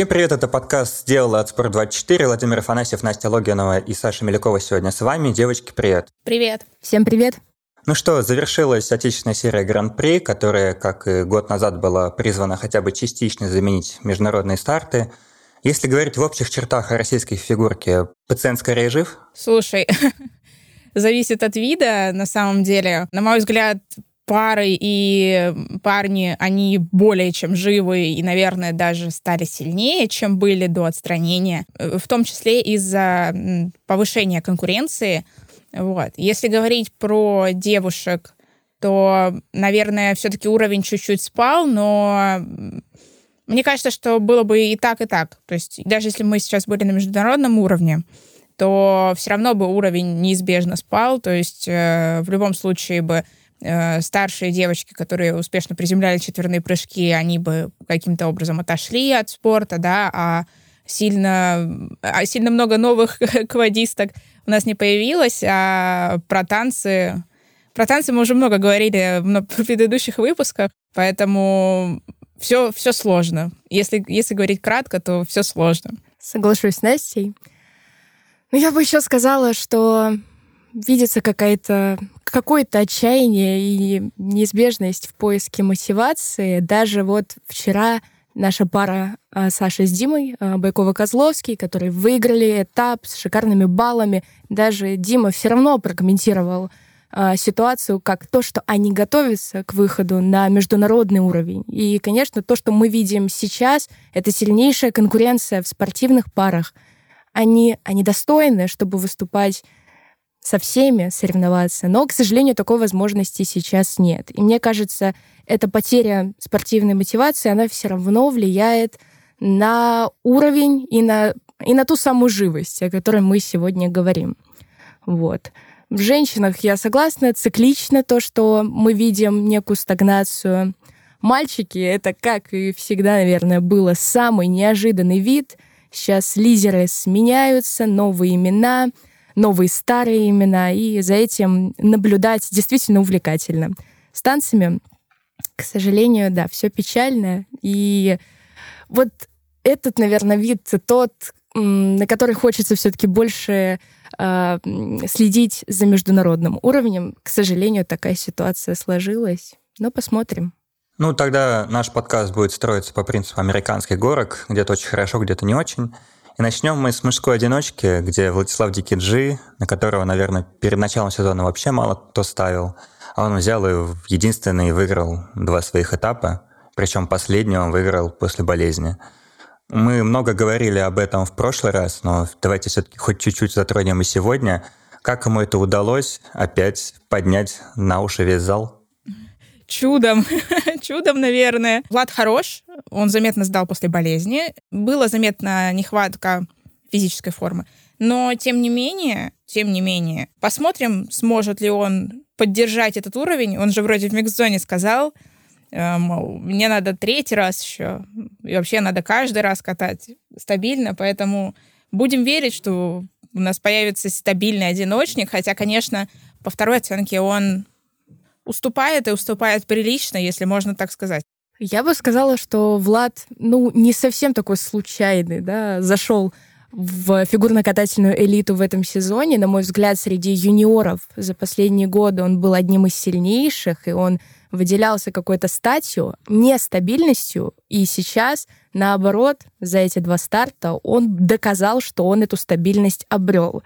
Всем привет, это подкаст «Сделала от Спорт24». Владимир Афанасьев, Настя Логинова и Саша Мелякова сегодня с вами. Девочки, привет. Привет. Всем привет. Ну что, завершилась отечественная серия Гран-при, которая, как и год назад, была призвана хотя бы частично заменить международные старты. Если говорить в общих чертах о российской фигурке, пациент скорее жив? Слушай, зависит от вида, на самом деле. На мой взгляд, пары и парни, они более чем живы и, наверное, даже стали сильнее, чем были до отстранения, в том числе из-за повышения конкуренции. Вот. Если говорить про девушек, то, наверное, все-таки уровень чуть-чуть спал, но мне кажется, что было бы и так, и так. То есть даже если мы сейчас были на международном уровне, то все равно бы уровень неизбежно спал. То есть э, в любом случае бы Э, старшие девочки, которые успешно приземляли четверные прыжки, они бы каким-то образом отошли от спорта, да, а сильно, а сильно много новых квадисток у нас не появилось, а про танцы... Про танцы мы уже много говорили в предыдущих выпусках, поэтому все, все сложно. Если, если говорить кратко, то все сложно. Соглашусь с Настей. Но я бы еще сказала, что видится какая-то какое-то отчаяние и неизбежность в поиске мотивации. Даже вот вчера наша пара а, Саша с Димой, а, Байкова-Козловский, которые выиграли этап с шикарными баллами. Даже Дима все равно прокомментировал а, ситуацию как то, что они готовятся к выходу на международный уровень. И, конечно, то, что мы видим сейчас, это сильнейшая конкуренция в спортивных парах. Они, они достойны, чтобы выступать со всеми соревноваться, но, к сожалению, такой возможности сейчас нет. И мне кажется, эта потеря спортивной мотивации, она все равно влияет на уровень и на, и на ту самую живость, о которой мы сегодня говорим. Вот. В женщинах я согласна, циклично то, что мы видим некую стагнацию. Мальчики — это, как и всегда, наверное, было самый неожиданный вид. Сейчас лизеры сменяются, новые имена — новые старые имена, и за этим наблюдать действительно увлекательно. С танцами, к сожалению, да, все печально. И вот этот, наверное, вид тот, на который хочется все-таки больше э, следить за международным уровнем. К сожалению, такая ситуация сложилась. Но посмотрим. Ну, тогда наш подкаст будет строиться по принципу американских горок. Где-то очень хорошо, где-то не очень. И начнем мы с мужской одиночки, где Владислав Дикиджи, на которого, наверное, перед началом сезона вообще мало кто ставил, а он взял и единственный выиграл два своих этапа, причем последний он выиграл после болезни. Мы много говорили об этом в прошлый раз, но давайте все-таки хоть чуть-чуть затронем и сегодня. Как ему это удалось опять поднять на уши весь зал? Чудом, чудом, наверное. Влад хорош, он заметно сдал после болезни. Была заметна нехватка физической формы. Но, тем не менее, тем не менее, посмотрим, сможет ли он поддержать этот уровень. Он же вроде в микс-зоне сказал, э, мол, мне надо третий раз еще, и вообще надо каждый раз катать стабильно, поэтому будем верить, что у нас появится стабильный одиночник, хотя, конечно, по второй оценке он уступает и уступает прилично, если можно так сказать. Я бы сказала, что Влад, ну, не совсем такой случайный, да, зашел в фигурно-катательную элиту в этом сезоне. На мой взгляд, среди юниоров за последние годы он был одним из сильнейших, и он выделялся какой-то статью, нестабильностью, и сейчас, наоборот, за эти два старта он доказал, что он эту стабильность обрел.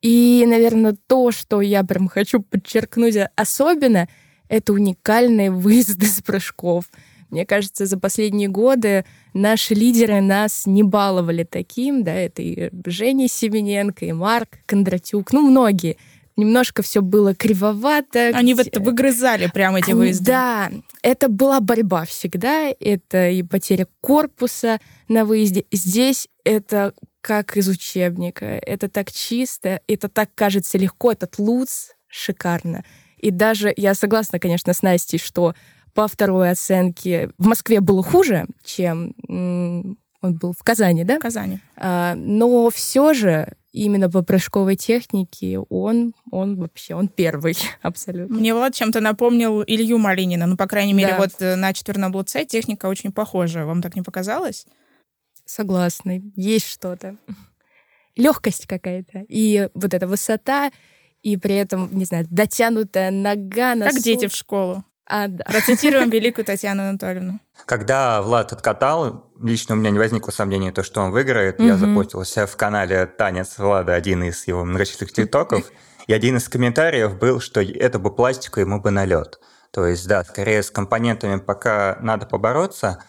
И, наверное, то, что я прям хочу подчеркнуть особенно, это уникальные выезды с прыжков. Мне кажется, за последние годы наши лидеры нас не баловали таким, да, это и Женя Семененко, и Марк Кондратюк, ну, многие. Немножко все было кривовато. Они вот выгрызали прямо эти выезды. Да, это была борьба всегда. Это и потеря корпуса на выезде. Здесь это как из учебника. Это так чисто, это так кажется легко, этот луц шикарно. И даже я согласна, конечно, с Настей, что по второй оценке в Москве было хуже, чем он был в Казани, да? В Казани. А, но все же именно по прыжковой технике он, он вообще, он первый абсолютно. Мне вот чем-то напомнил Илью Малинина. Ну, по крайней мере, да. вот э, на четверном блоце техника очень похожа. Вам так не показалось? Согласна, есть что-то. Легкость какая-то. И вот эта высота, и при этом, не знаю, дотянутая нога на Как дети в школу. А, да. Процитируем великую Татьяну Анатольевну. Когда Влад откатал, лично у меня не возникло сомнений, то, что он выиграет. Я запостился в канале «Танец Влада», один из его многочисленных тиктоков. И один из комментариев был, что это бы пластику, ему бы налет. То есть, да, скорее с компонентами пока надо побороться,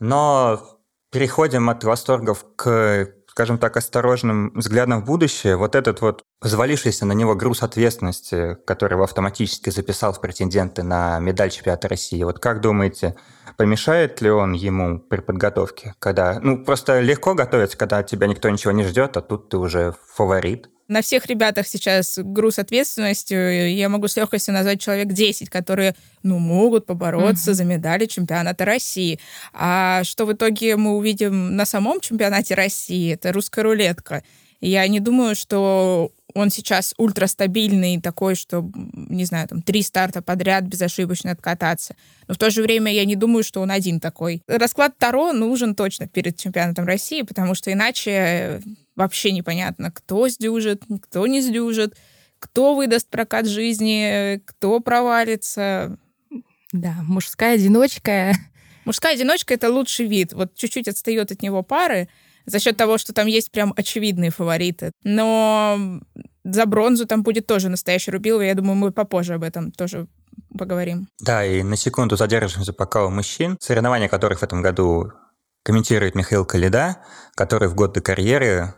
но переходим от восторгов к скажем так, осторожным взглядом в будущее, вот этот вот взвалившийся на него груз ответственности, который его автоматически записал в претенденты на медаль чемпионата России, вот как думаете, помешает ли он ему при подготовке, когда, ну, просто легко готовиться, когда от тебя никто ничего не ждет, а тут ты уже фаворит? На всех ребятах сейчас груз ответственности. Я могу с легкостью назвать человек 10, которые, ну, могут побороться uh-huh. за медали чемпионата России. А что в итоге мы увидим на самом чемпионате России, это русская рулетка. Я не думаю, что он сейчас ультрастабильный, такой, что, не знаю, там, три старта подряд безошибочно откататься. Но в то же время я не думаю, что он один такой. Расклад Таро нужен точно перед чемпионатом России, потому что иначе вообще непонятно, кто сдюжит, кто не сдюжит, кто выдаст прокат жизни, кто провалится. Да, мужская одиночка. Мужская одиночка — это лучший вид. Вот чуть-чуть отстает от него пары, за счет того, что там есть прям очевидные фавориты. Но за бронзу там будет тоже настоящий Рубилова. Я думаю, мы попозже об этом тоже поговорим. Да, и на секунду задержимся пока у мужчин, соревнования которых в этом году комментирует Михаил Калида, который в годы карьеры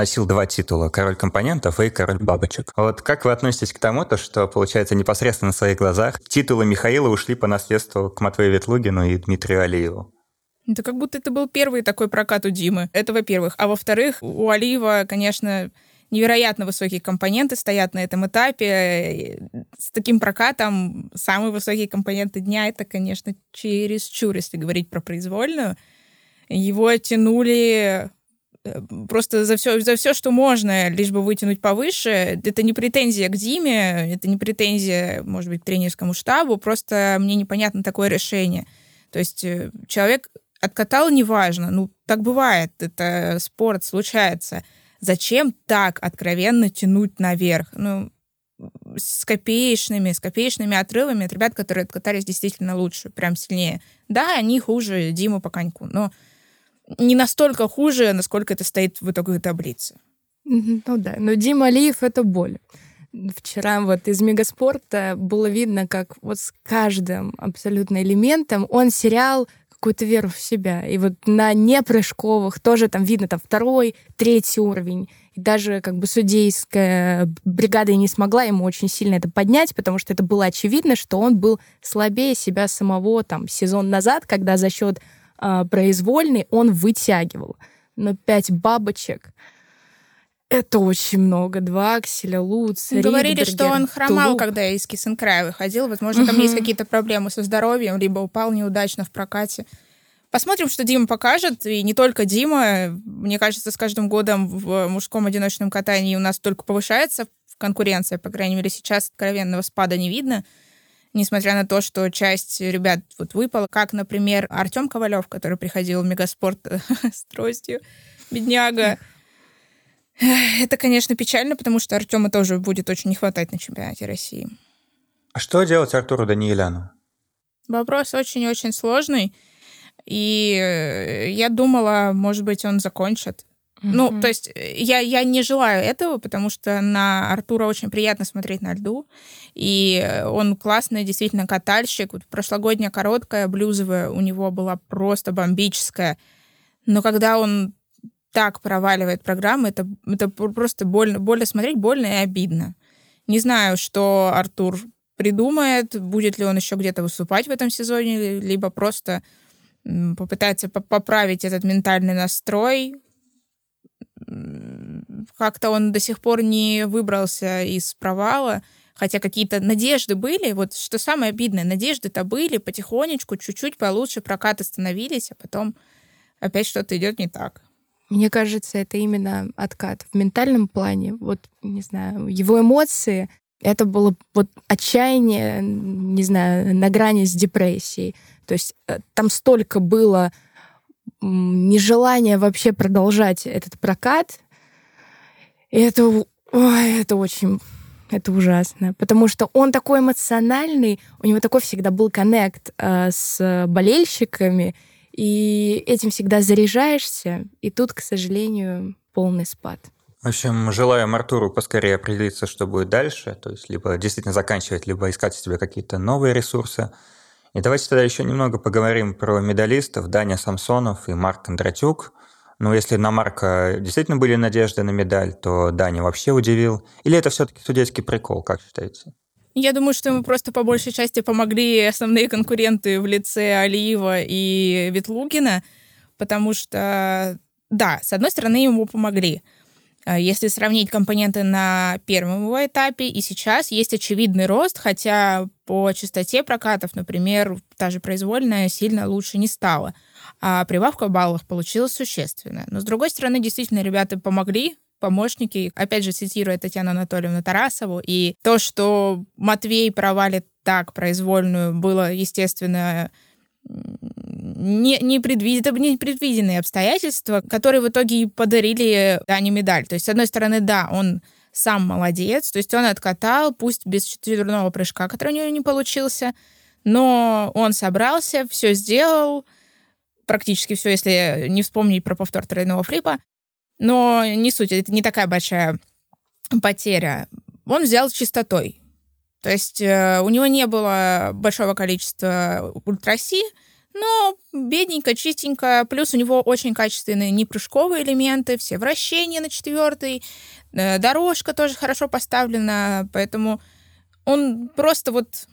носил два титула – король компонентов и король бабочек. Вот как вы относитесь к тому, то, что, получается, непосредственно на своих глазах титулы Михаила ушли по наследству к Матвею Ветлугину и Дмитрию Алиеву? Это как будто это был первый такой прокат у Димы. Это во-первых. А во-вторых, у Алиева, конечно, невероятно высокие компоненты стоят на этом этапе. С таким прокатом самые высокие компоненты дня — это, конечно, чересчур, если говорить про произвольную. Его тянули просто за все, за все, что можно, лишь бы вытянуть повыше. Это не претензия к Диме, это не претензия, может быть, к тренерскому штабу, просто мне непонятно такое решение. То есть э, человек откатал, неважно. Ну, так бывает, это спорт, случается. Зачем так откровенно тянуть наверх? Ну, с копеечными, с копеечными отрывами от ребят, которые откатались действительно лучше, прям сильнее. Да, они хуже Диму по коньку, но не настолько хуже, насколько это стоит в итоговой таблице. Ну да, но Дима Алиев — это боль. Вчера вот из Мегаспорта было видно, как вот с каждым абсолютно элементом он сериал какую-то веру в себя. И вот на непрыжковых тоже там видно там второй, третий уровень. И даже как бы судейская бригада не смогла ему очень сильно это поднять, потому что это было очевидно, что он был слабее себя самого там сезон назад, когда за счет э, произвольной он вытягивал. Но пять бабочек это очень много. Два акселя, Луц, Говорили, что он хромал, Тулуп. когда из Кисенкрая выходил. Возможно, там есть какие-то проблемы со здоровьем, либо упал неудачно в прокате. Посмотрим, что Дима покажет. И не только Дима. Мне кажется, с каждым годом в мужском одиночном катании у нас только повышается конкуренция. По крайней мере, сейчас откровенного спада не видно. Несмотря на то, что часть ребят вот выпала. Как, например, Артем Ковалев, который приходил в Мегаспорт с тростью. Бедняга. Это, конечно, печально, потому что Артема тоже будет очень не хватать на чемпионате России. А что делать Артуру Даниеляну? Вопрос очень-очень сложный. И э, я думала, может быть, он закончит. Mm-hmm. Ну, то есть э, я, я не желаю этого, потому что на Артура очень приятно смотреть на льду. И он классный, действительно, катальщик. Вот прошлогодняя короткая, блюзовая у него была просто бомбическая. Но когда он так проваливает программы, это, это просто больно, больно смотреть, больно и обидно. Не знаю, что Артур придумает, будет ли он еще где-то выступать в этом сезоне, либо просто попытается поправить этот ментальный настрой. Как-то он до сих пор не выбрался из провала, хотя какие-то надежды были. Вот что самое обидное, надежды-то были потихонечку, чуть-чуть получше прокаты становились, а потом опять что-то идет не так. Мне кажется, это именно откат в ментальном плане. Вот, не знаю, его эмоции, это было вот отчаяние, не знаю, на грани с депрессией. То есть э, там столько было нежелание вообще продолжать этот прокат. Это, ой, это очень это ужасно, потому что он такой эмоциональный, у него такой всегда был коннект э, с болельщиками, и этим всегда заряжаешься, и тут, к сожалению, полный спад. В общем, желаем Артуру поскорее определиться, что будет дальше, то есть либо действительно заканчивать, либо искать себе какие-то новые ресурсы. И давайте тогда еще немного поговорим про медалистов Даня Самсонов и Марк Кондратюк. Ну, если на Марка действительно были надежды на медаль, то Даня вообще удивил. Или это все-таки судейский прикол, как считаете? Я думаю, что ему просто по большей части помогли основные конкуренты в лице Алиева и Ветлугина, потому что, да, с одной стороны, ему помогли. А если сравнить компоненты на первом его этапе и сейчас, есть очевидный рост, хотя по частоте прокатов, например, та же произвольная сильно лучше не стала. А прибавка в получилась существенная. Но, с другой стороны, действительно, ребята помогли, помощники, опять же, цитируя Татьяну Анатольевну Тарасову, и то, что Матвей провалит так произвольную, было, естественно, не, не непредвиденные обстоятельства, которые в итоге и подарили Дане медаль. То есть, с одной стороны, да, он сам молодец, то есть он откатал, пусть без четверного прыжка, который у него не получился, но он собрался, все сделал, практически все, если не вспомнить про повтор тройного флипа, но не суть, это не такая большая потеря. Он взял чистотой. То есть э, у него не было большого количества ультраси, но бедненько, чистенько. Плюс у него очень качественные непрыжковые элементы, все вращения на четвертый, э, дорожка тоже хорошо поставлена, поэтому он просто вот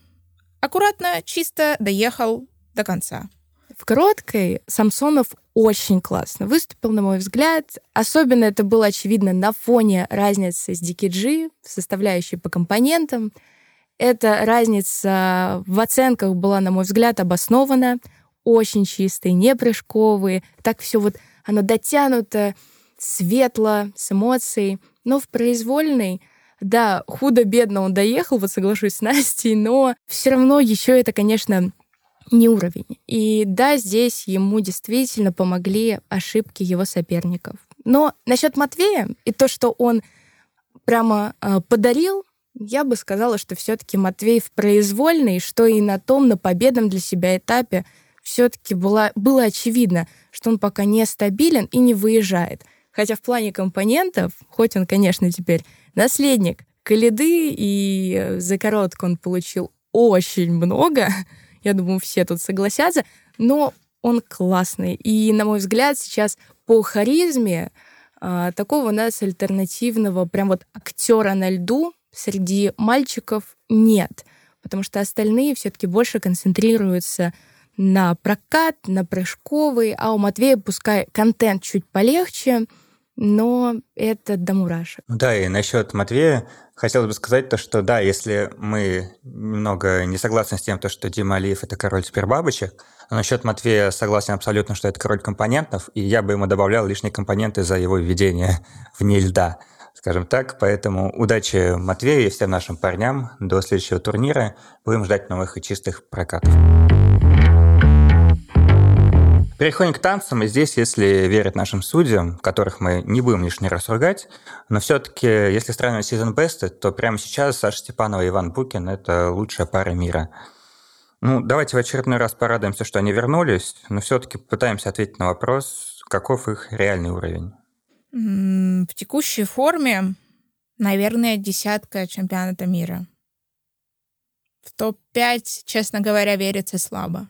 аккуратно, чисто доехал до конца. В короткой Самсонов очень классно выступил, на мой взгляд. Особенно это было очевидно на фоне разницы с DKG, составляющей по компонентам. Эта разница в оценках была, на мой взгляд, обоснована. Очень чистые, не прыжковые. Так все вот оно дотянуто, светло, с эмоцией. Но в произвольной да, худо-бедно он доехал, вот соглашусь с Настей, но все равно еще это, конечно, не уровень. И да, здесь ему действительно помогли ошибки его соперников. Но насчет Матвея и то, что он прямо э, подарил, я бы сказала, что все-таки Матвей в произвольной, что и на том, на победном для себя этапе все-таки было, было очевидно, что он пока не стабилен и не выезжает. Хотя в плане компонентов, хоть он, конечно, теперь наследник Калиды, и э, за коротко он получил очень много, я думаю, все тут согласятся. Но он классный. И, на мой взгляд, сейчас по харизме а, такого у нас альтернативного прям вот актера на льду среди мальчиков нет. Потому что остальные все-таки больше концентрируются на прокат, на прыжковый, а у Матвея пускай контент чуть полегче, но это до мурашек. Да, и насчет Матвея хотелось бы сказать то, что да, если мы немного не согласны с тем, то, что Дима Алиев – это король супербабочек, но насчет Матвея согласен абсолютно, что это король компонентов, и я бы ему добавлял лишние компоненты за его введение вне льда, скажем так. Поэтому удачи Матвею и всем нашим парням. До следующего турнира. Будем ждать новых и чистых прокатов. Переходим к танцам, и здесь, если верить нашим судьям, которых мы не будем лишний раз ругать, но все-таки, если сравнивать сезон бесты, то прямо сейчас Саша Степанова и Иван Букин – это лучшая пара мира. Ну, давайте в очередной раз порадуемся, что они вернулись, но все-таки попытаемся ответить на вопрос, каков их реальный уровень. В текущей форме, наверное, десятка чемпионата мира. В топ-5, честно говоря, верится слабо.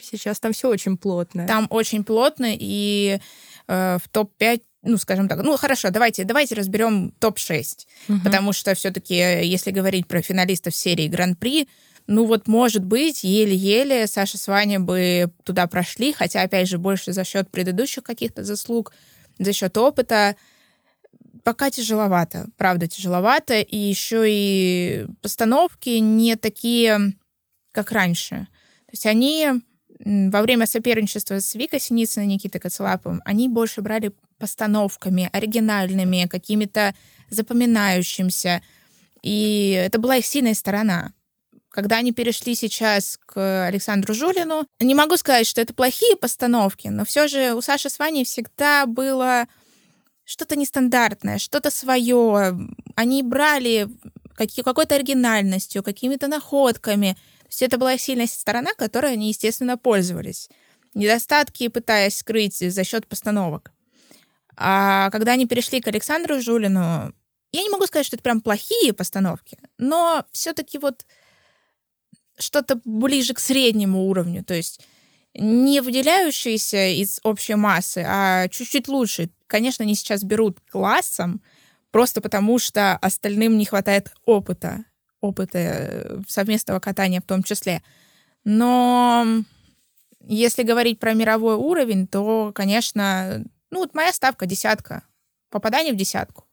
Сейчас там все очень плотно. Там очень плотно, и э, в топ-5 ну, скажем так, ну, хорошо, давайте, давайте разберем топ-6, угу. потому что все-таки, если говорить про финалистов серии Гран-при, ну вот, может быть, еле-еле Саша с Ваней бы туда прошли, хотя, опять же, больше за счет предыдущих каких-то заслуг, за счет опыта. Пока тяжеловато, правда, тяжеловато, и еще и постановки не такие, как раньше. То есть они во время соперничества с Викой Синицыной и Никитой Коцелаповым, они больше брали постановками, оригинальными, какими-то запоминающимся. И это была их сильная сторона. когда они перешли сейчас к Александру Жулину, не могу сказать, что это плохие постановки, но все же у Саши с Ваней всегда было что-то нестандартное, что-то свое. Они брали какой-то оригинальностью, какими-то находками. Есть это была сильная сторона, которой они, естественно, пользовались. Недостатки пытаясь скрыть за счет постановок. А когда они перешли к Александру Жулину, я не могу сказать, что это прям плохие постановки, но все-таки вот что-то ближе к среднему уровню. То есть не выделяющиеся из общей массы, а чуть-чуть лучше. Конечно, они сейчас берут классом, просто потому что остальным не хватает опыта, опыта э, совместного катания в том числе. Но если говорить про мировой уровень, то, конечно, ну вот моя ставка десятка. Попадание в десятку.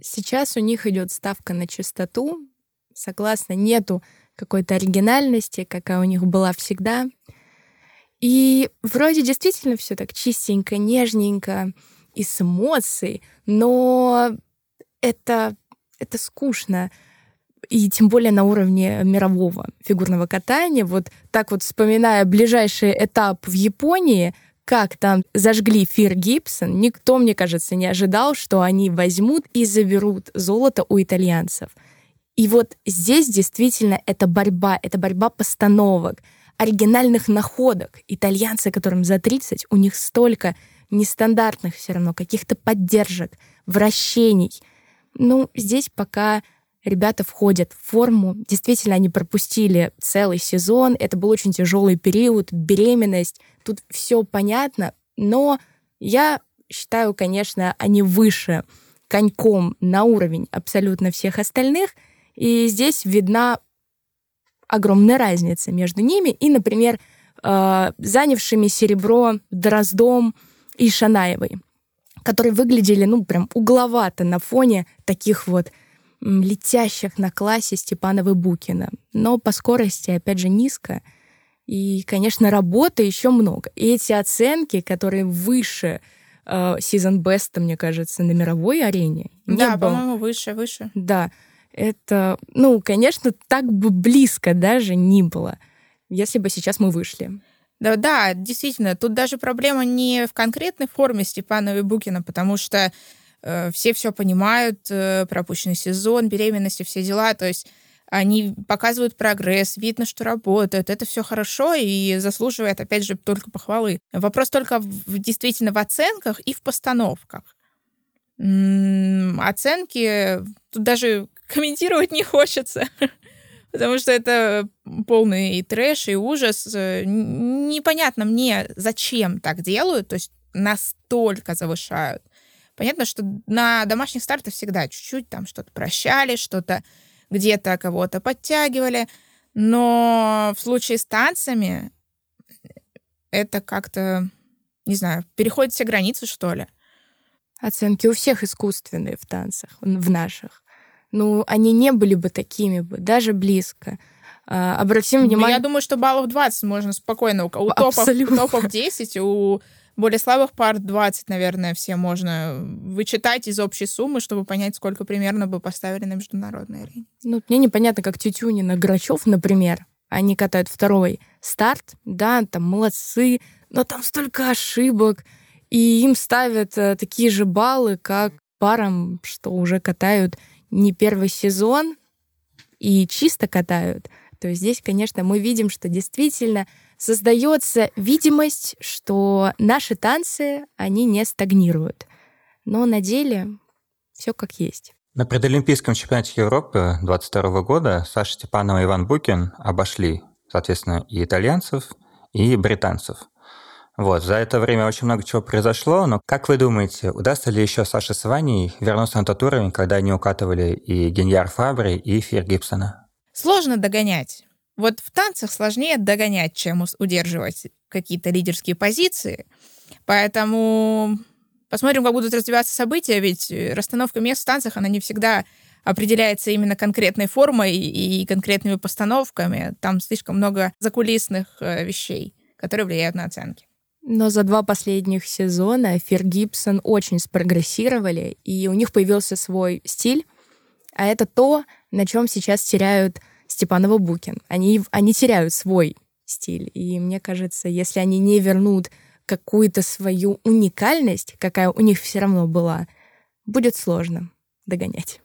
Сейчас у них идет ставка на чистоту. Согласно, нету какой-то оригинальности, какая у них была всегда. И вроде действительно все так чистенько, нежненько и с эмоцией, но это, это скучно. И тем более на уровне мирового фигурного катания. Вот так вот вспоминая ближайший этап в Японии, как там зажгли Фир Гибсон, никто, мне кажется, не ожидал, что они возьмут и заберут золото у итальянцев. И вот здесь действительно это борьба, это борьба постановок, оригинальных находок. Итальянцы, которым за 30, у них столько нестандартных все равно, каких-то поддержек, вращений. Ну, здесь пока ребята входят в форму. Действительно, они пропустили целый сезон. Это был очень тяжелый период, беременность. Тут все понятно, но я считаю, конечно, они выше коньком на уровень абсолютно всех остальных. И здесь видна огромная разница между ними и, например, э, занявшими серебро Дроздом и Шанаевой, которые выглядели, ну, прям угловато на фоне таких вот летящих на классе Степанова Букина. Но по скорости, опять же, низко. И, конечно, работы еще много. И эти оценки, которые выше э, Season Best, мне кажется, на мировой арене. Да, по-моему, выше, выше. Да. Это, ну, конечно, так бы близко даже не было, если бы сейчас мы вышли. Да, да, действительно, тут даже проблема не в конкретной форме Степанова и потому что э, все все понимают, э, пропущенный сезон, беременности, все дела, то есть они показывают прогресс, видно, что работают, это все хорошо и заслуживает, опять же, только похвалы. Вопрос только в, действительно в оценках и в постановках. М-м, оценки, тут даже комментировать не хочется, потому что это полный и трэш, и ужас. Непонятно мне, зачем так делают, то есть настолько завышают. Понятно, что на домашних стартах всегда чуть-чуть там что-то прощали, что-то где-то кого-то подтягивали, но в случае с танцами это как-то, не знаю, переходит все границы, что ли. Оценки у всех искусственные в танцах, в наших ну, они не были бы такими бы, даже близко. А, обратим ну, внимание... Я думаю, что баллов 20 можно спокойно. У топов, топов 10, у более слабых пар 20, наверное, все можно вычитать из общей суммы, чтобы понять, сколько примерно бы поставили на международной арене. Ну, мне непонятно, как Тютюнин и Грачев, например, они катают второй старт, да, там молодцы, но там столько ошибок, и им ставят э, такие же баллы, как парам, что уже катают не первый сезон и чисто катают, то здесь, конечно, мы видим, что действительно создается видимость, что наши танцы, они не стагнируют. Но на деле все как есть. На предолимпийском чемпионате Европы 2022 года Саша Степанова и Иван Букин обошли, соответственно, и итальянцев, и британцев. Вот, за это время очень много чего произошло, но как вы думаете, удастся ли еще Саше с Ваней вернуться на тот уровень, когда они укатывали и Геньяр Фабри, и Фир Гибсона? Сложно догонять. Вот в танцах сложнее догонять, чем удерживать какие-то лидерские позиции. Поэтому посмотрим, как будут развиваться события, ведь расстановка мест в танцах, она не всегда определяется именно конкретной формой и конкретными постановками. Там слишком много закулисных э, вещей, которые влияют на оценки. Но за два последних сезона Фир Гибсон очень спрогрессировали, и у них появился свой стиль, а это то, на чем сейчас теряют Степанова-Букин. Они, они теряют свой стиль. И мне кажется, если они не вернут какую-то свою уникальность, какая у них все равно была, будет сложно догонять.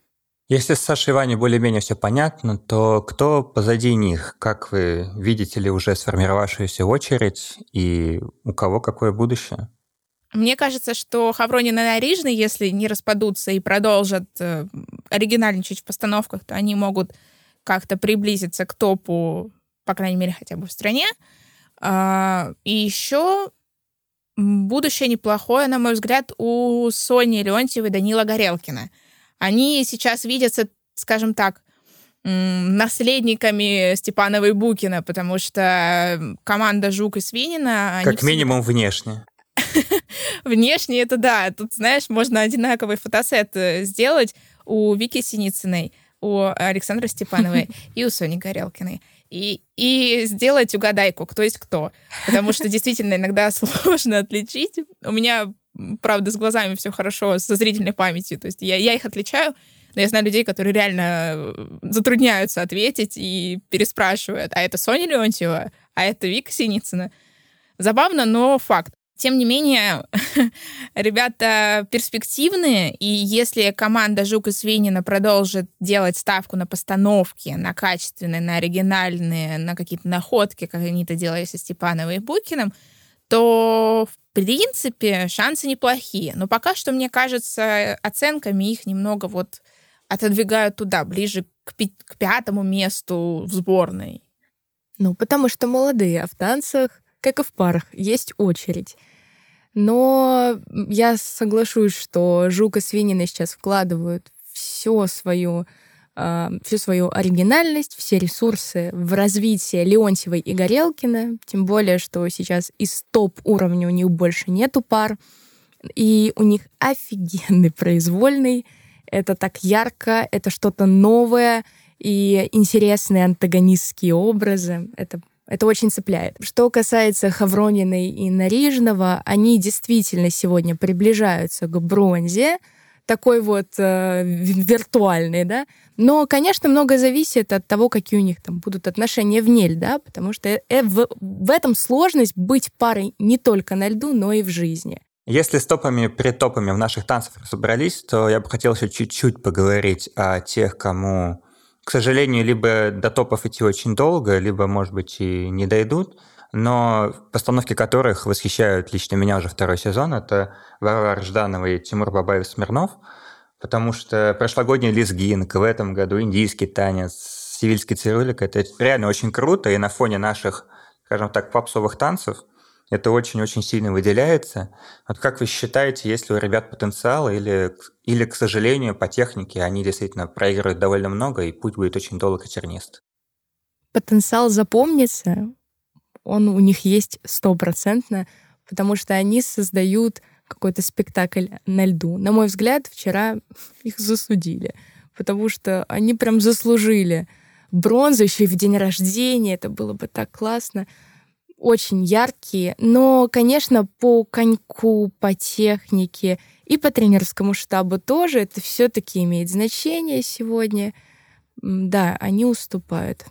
Если с Сашей и Ваней более-менее все понятно, то кто позади них? Как вы видите ли уже сформировавшуюся очередь и у кого какое будущее? Мне кажется, что Хавронин и Нарижный, если не распадутся и продолжат э, оригинальничать в постановках, то они могут как-то приблизиться к топу, по крайней мере, хотя бы в стране. А, и еще будущее неплохое, на мой взгляд, у Сони Леонтьевой и Данила Горелкина. Они сейчас видятся, скажем так, наследниками Степанова и Букина, потому что команда Жук и Свинина... Как минимум всегда... внешне. Внешне это да. Тут, знаешь, можно одинаковый фотосет э, сделать у Вики Синицыной, у Александра Степановой и у Сони Горелкиной. И, и сделать угадайку, кто есть кто. Потому что действительно иногда сложно отличить. У меня, правда, с глазами все хорошо, со зрительной памятью. То есть я, я их отличаю, но я знаю людей, которые реально э, затрудняются ответить и переспрашивают, а это Соня Леонтьева, а это Вика Синицына. Забавно, но факт. Тем не менее, ребята перспективные, и если команда Жук и Свинина продолжит делать ставку на постановки, на качественные, на оригинальные, на какие-то находки, как они это делали со Степановой и Букиным, то, принципе, шансы неплохие. Но пока что, мне кажется, оценками их немного вот отодвигают туда, ближе к, пи- к пятому месту в сборной. Ну, потому что молодые, а в танцах, как и в парах, есть очередь. Но я соглашусь, что Жук и Свинина сейчас вкладывают всю свою а, всю свою оригинальность, все ресурсы в развитие Леонтьевой и Горелкина, тем более, что сейчас из топ-уровня у них больше нету пар, и у них офигенный произвольный, это так ярко, это что-то новое, и интересные антагонистские образы. Это это очень цепляет. Что касается Хаврониной и Нарижного, они действительно сегодня приближаются к бронзе, такой вот э, виртуальный, да. Но, конечно, многое зависит от того, какие у них там будут отношения в нель, да, потому что э, в, в этом сложность быть парой не только на льду, но и в жизни. Если с топами, предтопами в наших танцах разобрались, то я бы хотел еще чуть-чуть поговорить о тех, кому к сожалению, либо до топов идти очень долго, либо, может быть, и не дойдут. Но постановки которых восхищают лично меня уже второй сезон, это Варвара Жданова и Тимур Бабаев-Смирнов, потому что прошлогодний лезгинг, в этом году индийский танец, сивильский цирюлик, это реально очень круто, и на фоне наших, скажем так, попсовых танцев – это очень-очень сильно выделяется. Вот как вы считаете, есть ли у ребят потенциал или, или, к сожалению, по технике они действительно проигрывают довольно много, и путь будет очень долг и тернист? Потенциал запомнится, он у них есть стопроцентно, потому что они создают какой-то спектакль на льду. На мой взгляд, вчера их засудили, потому что они прям заслужили бронзу еще и в день рождения. Это было бы так классно очень яркие, но, конечно, по коньку, по технике и по тренерскому штабу тоже это все-таки имеет значение сегодня. Да, они уступают.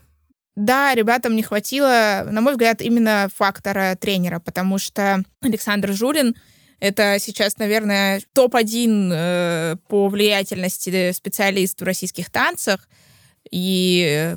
Да, ребятам не хватило, на мой взгляд, именно фактора тренера, потому что Александр Жулин это сейчас, наверное, топ-1 э, по влиятельности специалист в российских танцах. И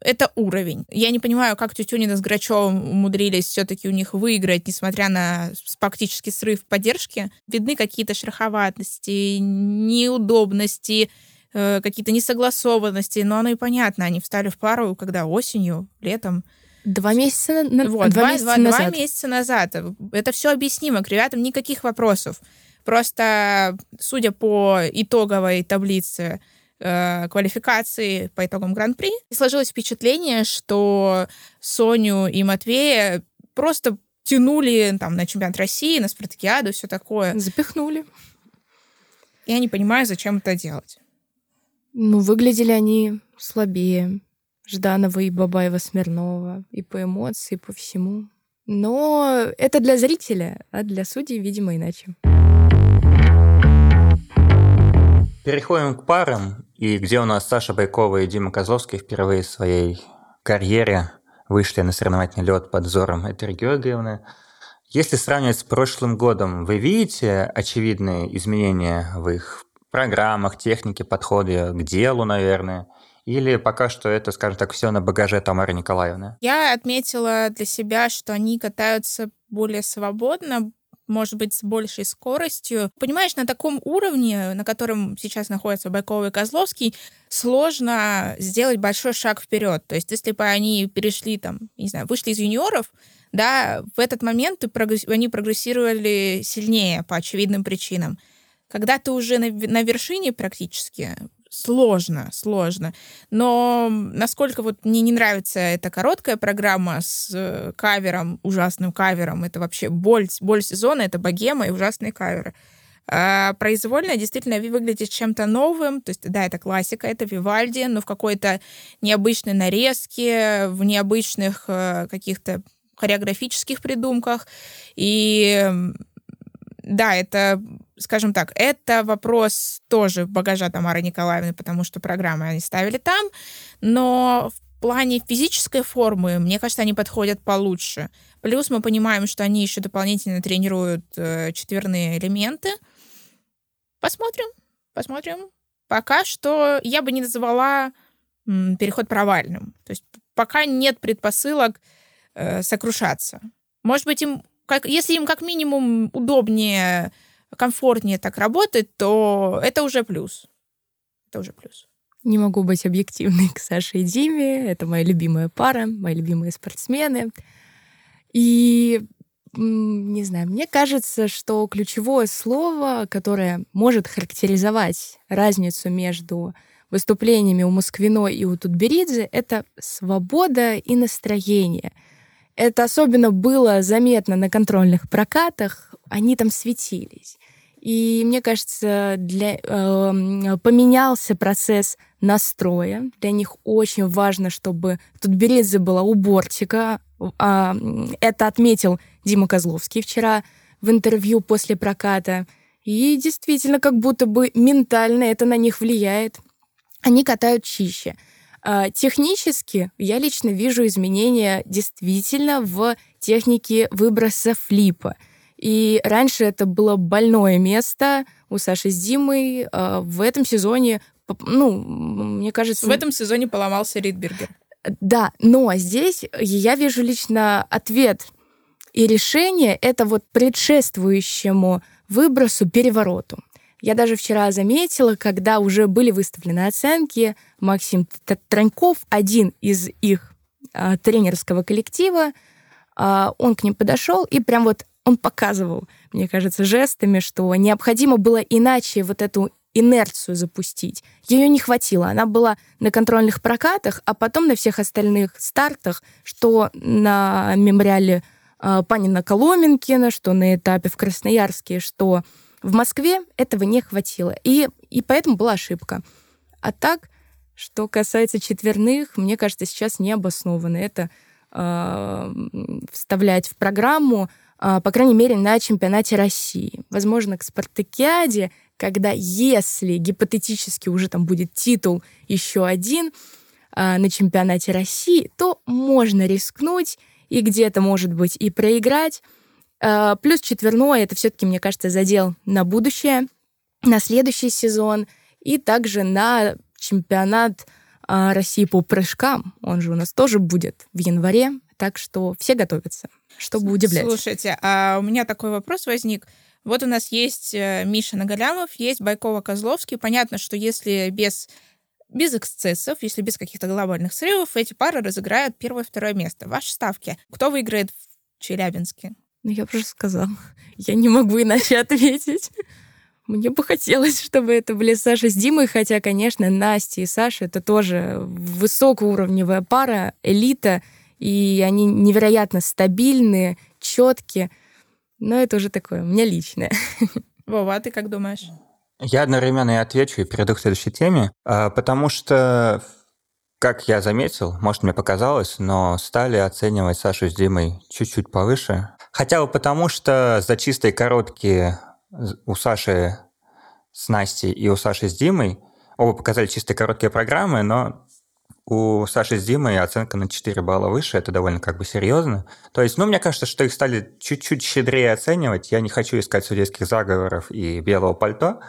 это уровень. Я не понимаю, как Тютюнина с Грачевым умудрились все-таки у них выиграть, несмотря на фактически срыв поддержки. Видны какие-то шероховатости, неудобности, э, какие-то несогласованности, но оно и понятно. Они встали в пару, когда осенью, летом. Два месяца, на... вот, два, два, месяца два, назад. Два месяца назад. Это все объяснимо. К ребятам никаких вопросов. Просто, судя по итоговой таблице э, квалификации по итогам Гран-при. Сложилось впечатление, что Соню и Матвея просто тянули там на чемпионат России, на спартакиаду, все такое. Запихнули. Я не понимаю, зачем это делать. Ну, выглядели они слабее. Жданова и Бабаева Смирнова. И по эмоции, и по всему. Но это для зрителя, а для судей, видимо, иначе. Переходим к парам. и где у нас Саша Байкова и Дима Козловский впервые в своей карьере вышли на соревновательный лед под взором Этери Георгиевны. Если сравнивать с прошлым годом, вы видите очевидные изменения в их программах, технике, подходе к делу, наверное? Или пока что это, скажем так, все на багаже Тамары Николаевны? Я отметила для себя, что они катаются более свободно, может быть, с большей скоростью. Понимаешь, на таком уровне, на котором сейчас находятся Байкова и Козловский, сложно сделать большой шаг вперед. То есть, если бы они перешли там, не знаю, вышли из юниоров, да, в этот момент они прогрессировали сильнее по очевидным причинам. Когда ты уже на, на вершине практически, сложно, сложно. Но насколько вот мне не нравится эта короткая программа с э, кавером, ужасным кавером, это вообще боль, боль сезона, это богема и ужасные каверы. А произвольно действительно выглядит чем-то новым, то есть, да, это классика, это Вивальди, но в какой-то необычной нарезке, в необычных э, каких-то хореографических придумках. И да, это, скажем так, это вопрос тоже багажа Тамары Николаевны, потому что программы они ставили там, но в плане физической формы, мне кажется, они подходят получше. Плюс мы понимаем, что они еще дополнительно тренируют э, четверные элементы. Посмотрим, посмотрим. Пока что я бы не назвала м, переход провальным. То есть пока нет предпосылок э, сокрушаться. Может быть, им как, если им как минимум удобнее, комфортнее так работать, то это уже плюс. Это уже плюс. Не могу быть объективной к Саше и Диме. Это моя любимая пара, мои любимые спортсмены. И не знаю, мне кажется, что ключевое слово, которое может характеризовать разницу между выступлениями у Москвино и у Тутберидзе, это свобода и настроение — это особенно было заметно на контрольных прокатах. Они там светились. И мне кажется, для, э, поменялся процесс настроя. Для них очень важно, чтобы тут Береза была у бортика. Э, это отметил Дима Козловский вчера в интервью после проката. И действительно, как будто бы ментально это на них влияет. Они катают чище. А, технически я лично вижу изменения действительно в технике выброса флипа. И раньше это было больное место у Саши с Димой. А, в этом сезоне, ну, мне кажется... В этом сезоне поломался Ридбергер. Да, но здесь я вижу лично ответ и решение это вот предшествующему выбросу, перевороту. Я даже вчера заметила, когда уже были выставлены оценки, Максим Траньков, один из их а, тренерского коллектива, а, он к ним подошел и прям вот он показывал, мне кажется, жестами, что необходимо было иначе вот эту инерцию запустить. Ее не хватило. Она была на контрольных прокатах, а потом на всех остальных стартах, что на мемориале э, Панина Коломенкина, что на этапе в Красноярске, что в Москве этого не хватило, и, и поэтому была ошибка. А так, что касается четверных, мне кажется, сейчас необоснованно это э, вставлять в программу, э, по крайней мере, на чемпионате России. Возможно, к спартакиаде, когда, если гипотетически уже там будет титул еще один э, на чемпионате России, то можно рискнуть и где-то, может быть, и проиграть, плюс четверное — это все таки мне кажется, задел на будущее, на следующий сезон и также на чемпионат а, России по прыжкам. Он же у нас тоже будет в январе, так что все готовятся, чтобы удивлять. Слушайте, а у меня такой вопрос возник. Вот у нас есть э, Миша Нагалямов, есть Байкова-Козловский. Понятно, что если без без эксцессов, если без каких-то глобальных срывов, эти пары разыграют первое и второе место. Ваши ставки. Кто выиграет в Челябинске? Ну, я уже сказала. Я не могу иначе ответить. Мне бы хотелось, чтобы это были Саша с Димой, хотя, конечно, Настя и Саша — это тоже высокоуровневая пара, элита, и они невероятно стабильные, четкие. Но это уже такое, у меня личное. Вова, а ты как думаешь? Я одновременно и отвечу, и перейду к следующей теме, а, потому что как я заметил, может, мне показалось, но стали оценивать Сашу с Димой чуть-чуть повыше. Хотя бы потому, что за чистые короткие у Саши с Настей и у Саши с Димой Оба показали чистые короткие программы, но у Саши с Димой оценка на 4 балла выше, это довольно как бы серьезно. То есть, ну, мне кажется, что их стали чуть-чуть щедрее оценивать. Я не хочу искать судейских заговоров и белого пальто,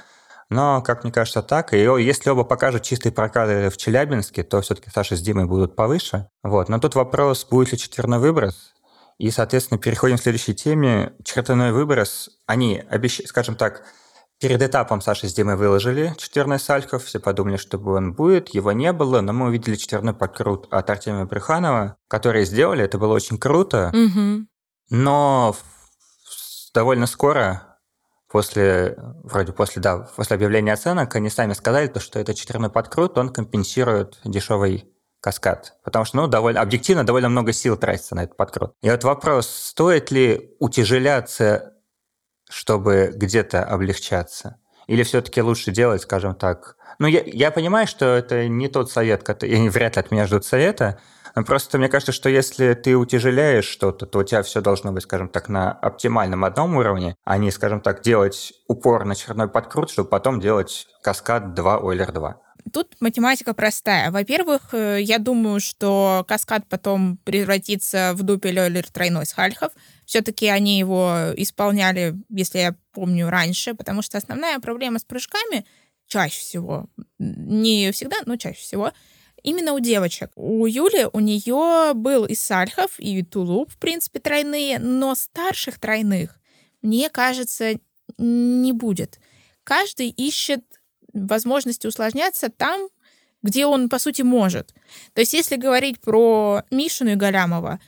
но, как мне кажется, так. И если оба покажут чистые прокаты в Челябинске, то все-таки Саша с Димой будут повыше. Вот. Но тут вопрос, будет ли четверной выброс. И, соответственно, переходим к следующей теме. Четверной выброс, они, обещ... скажем так, Перед этапом Саша с Димой выложили четверной сальхов, все подумали, что он будет, его не было, но мы увидели четверной подкрут от Артемия Брюханова, которые сделали, это было очень круто, угу. но довольно скоро, после, вроде после, да, после объявления оценок, они сами сказали, то, что это четверной подкрут, он компенсирует дешевый каскад. Потому что, ну, довольно, объективно довольно много сил тратится на этот подкрут. И вот вопрос, стоит ли утяжеляться чтобы где-то облегчаться? Или все-таки лучше делать, скажем так... Ну, я, я понимаю, что это не тот совет, который... Вряд ли от меня ждут совета, но просто мне кажется, что если ты утяжеляешь что-то, то у тебя все должно быть, скажем так, на оптимальном одном уровне, а не, скажем так, делать упор на черной подкрут, чтобы потом делать каскад 2 Ойлер 2. Тут математика простая. Во-первых, э, я думаю, что каскад потом превратится в дупель Ойлер тройной с Хальхов. Все-таки они его исполняли, если я помню, раньше, потому что основная проблема с прыжками чаще всего, не всегда, но чаще всего, именно у девочек. У Юли, у нее был и Сальхов, и Тулуп, в принципе, тройные, но старших тройных, мне кажется, не будет. Каждый ищет возможности усложняться там, где он, по сути, может. То есть, если говорить про Мишину и Галямова,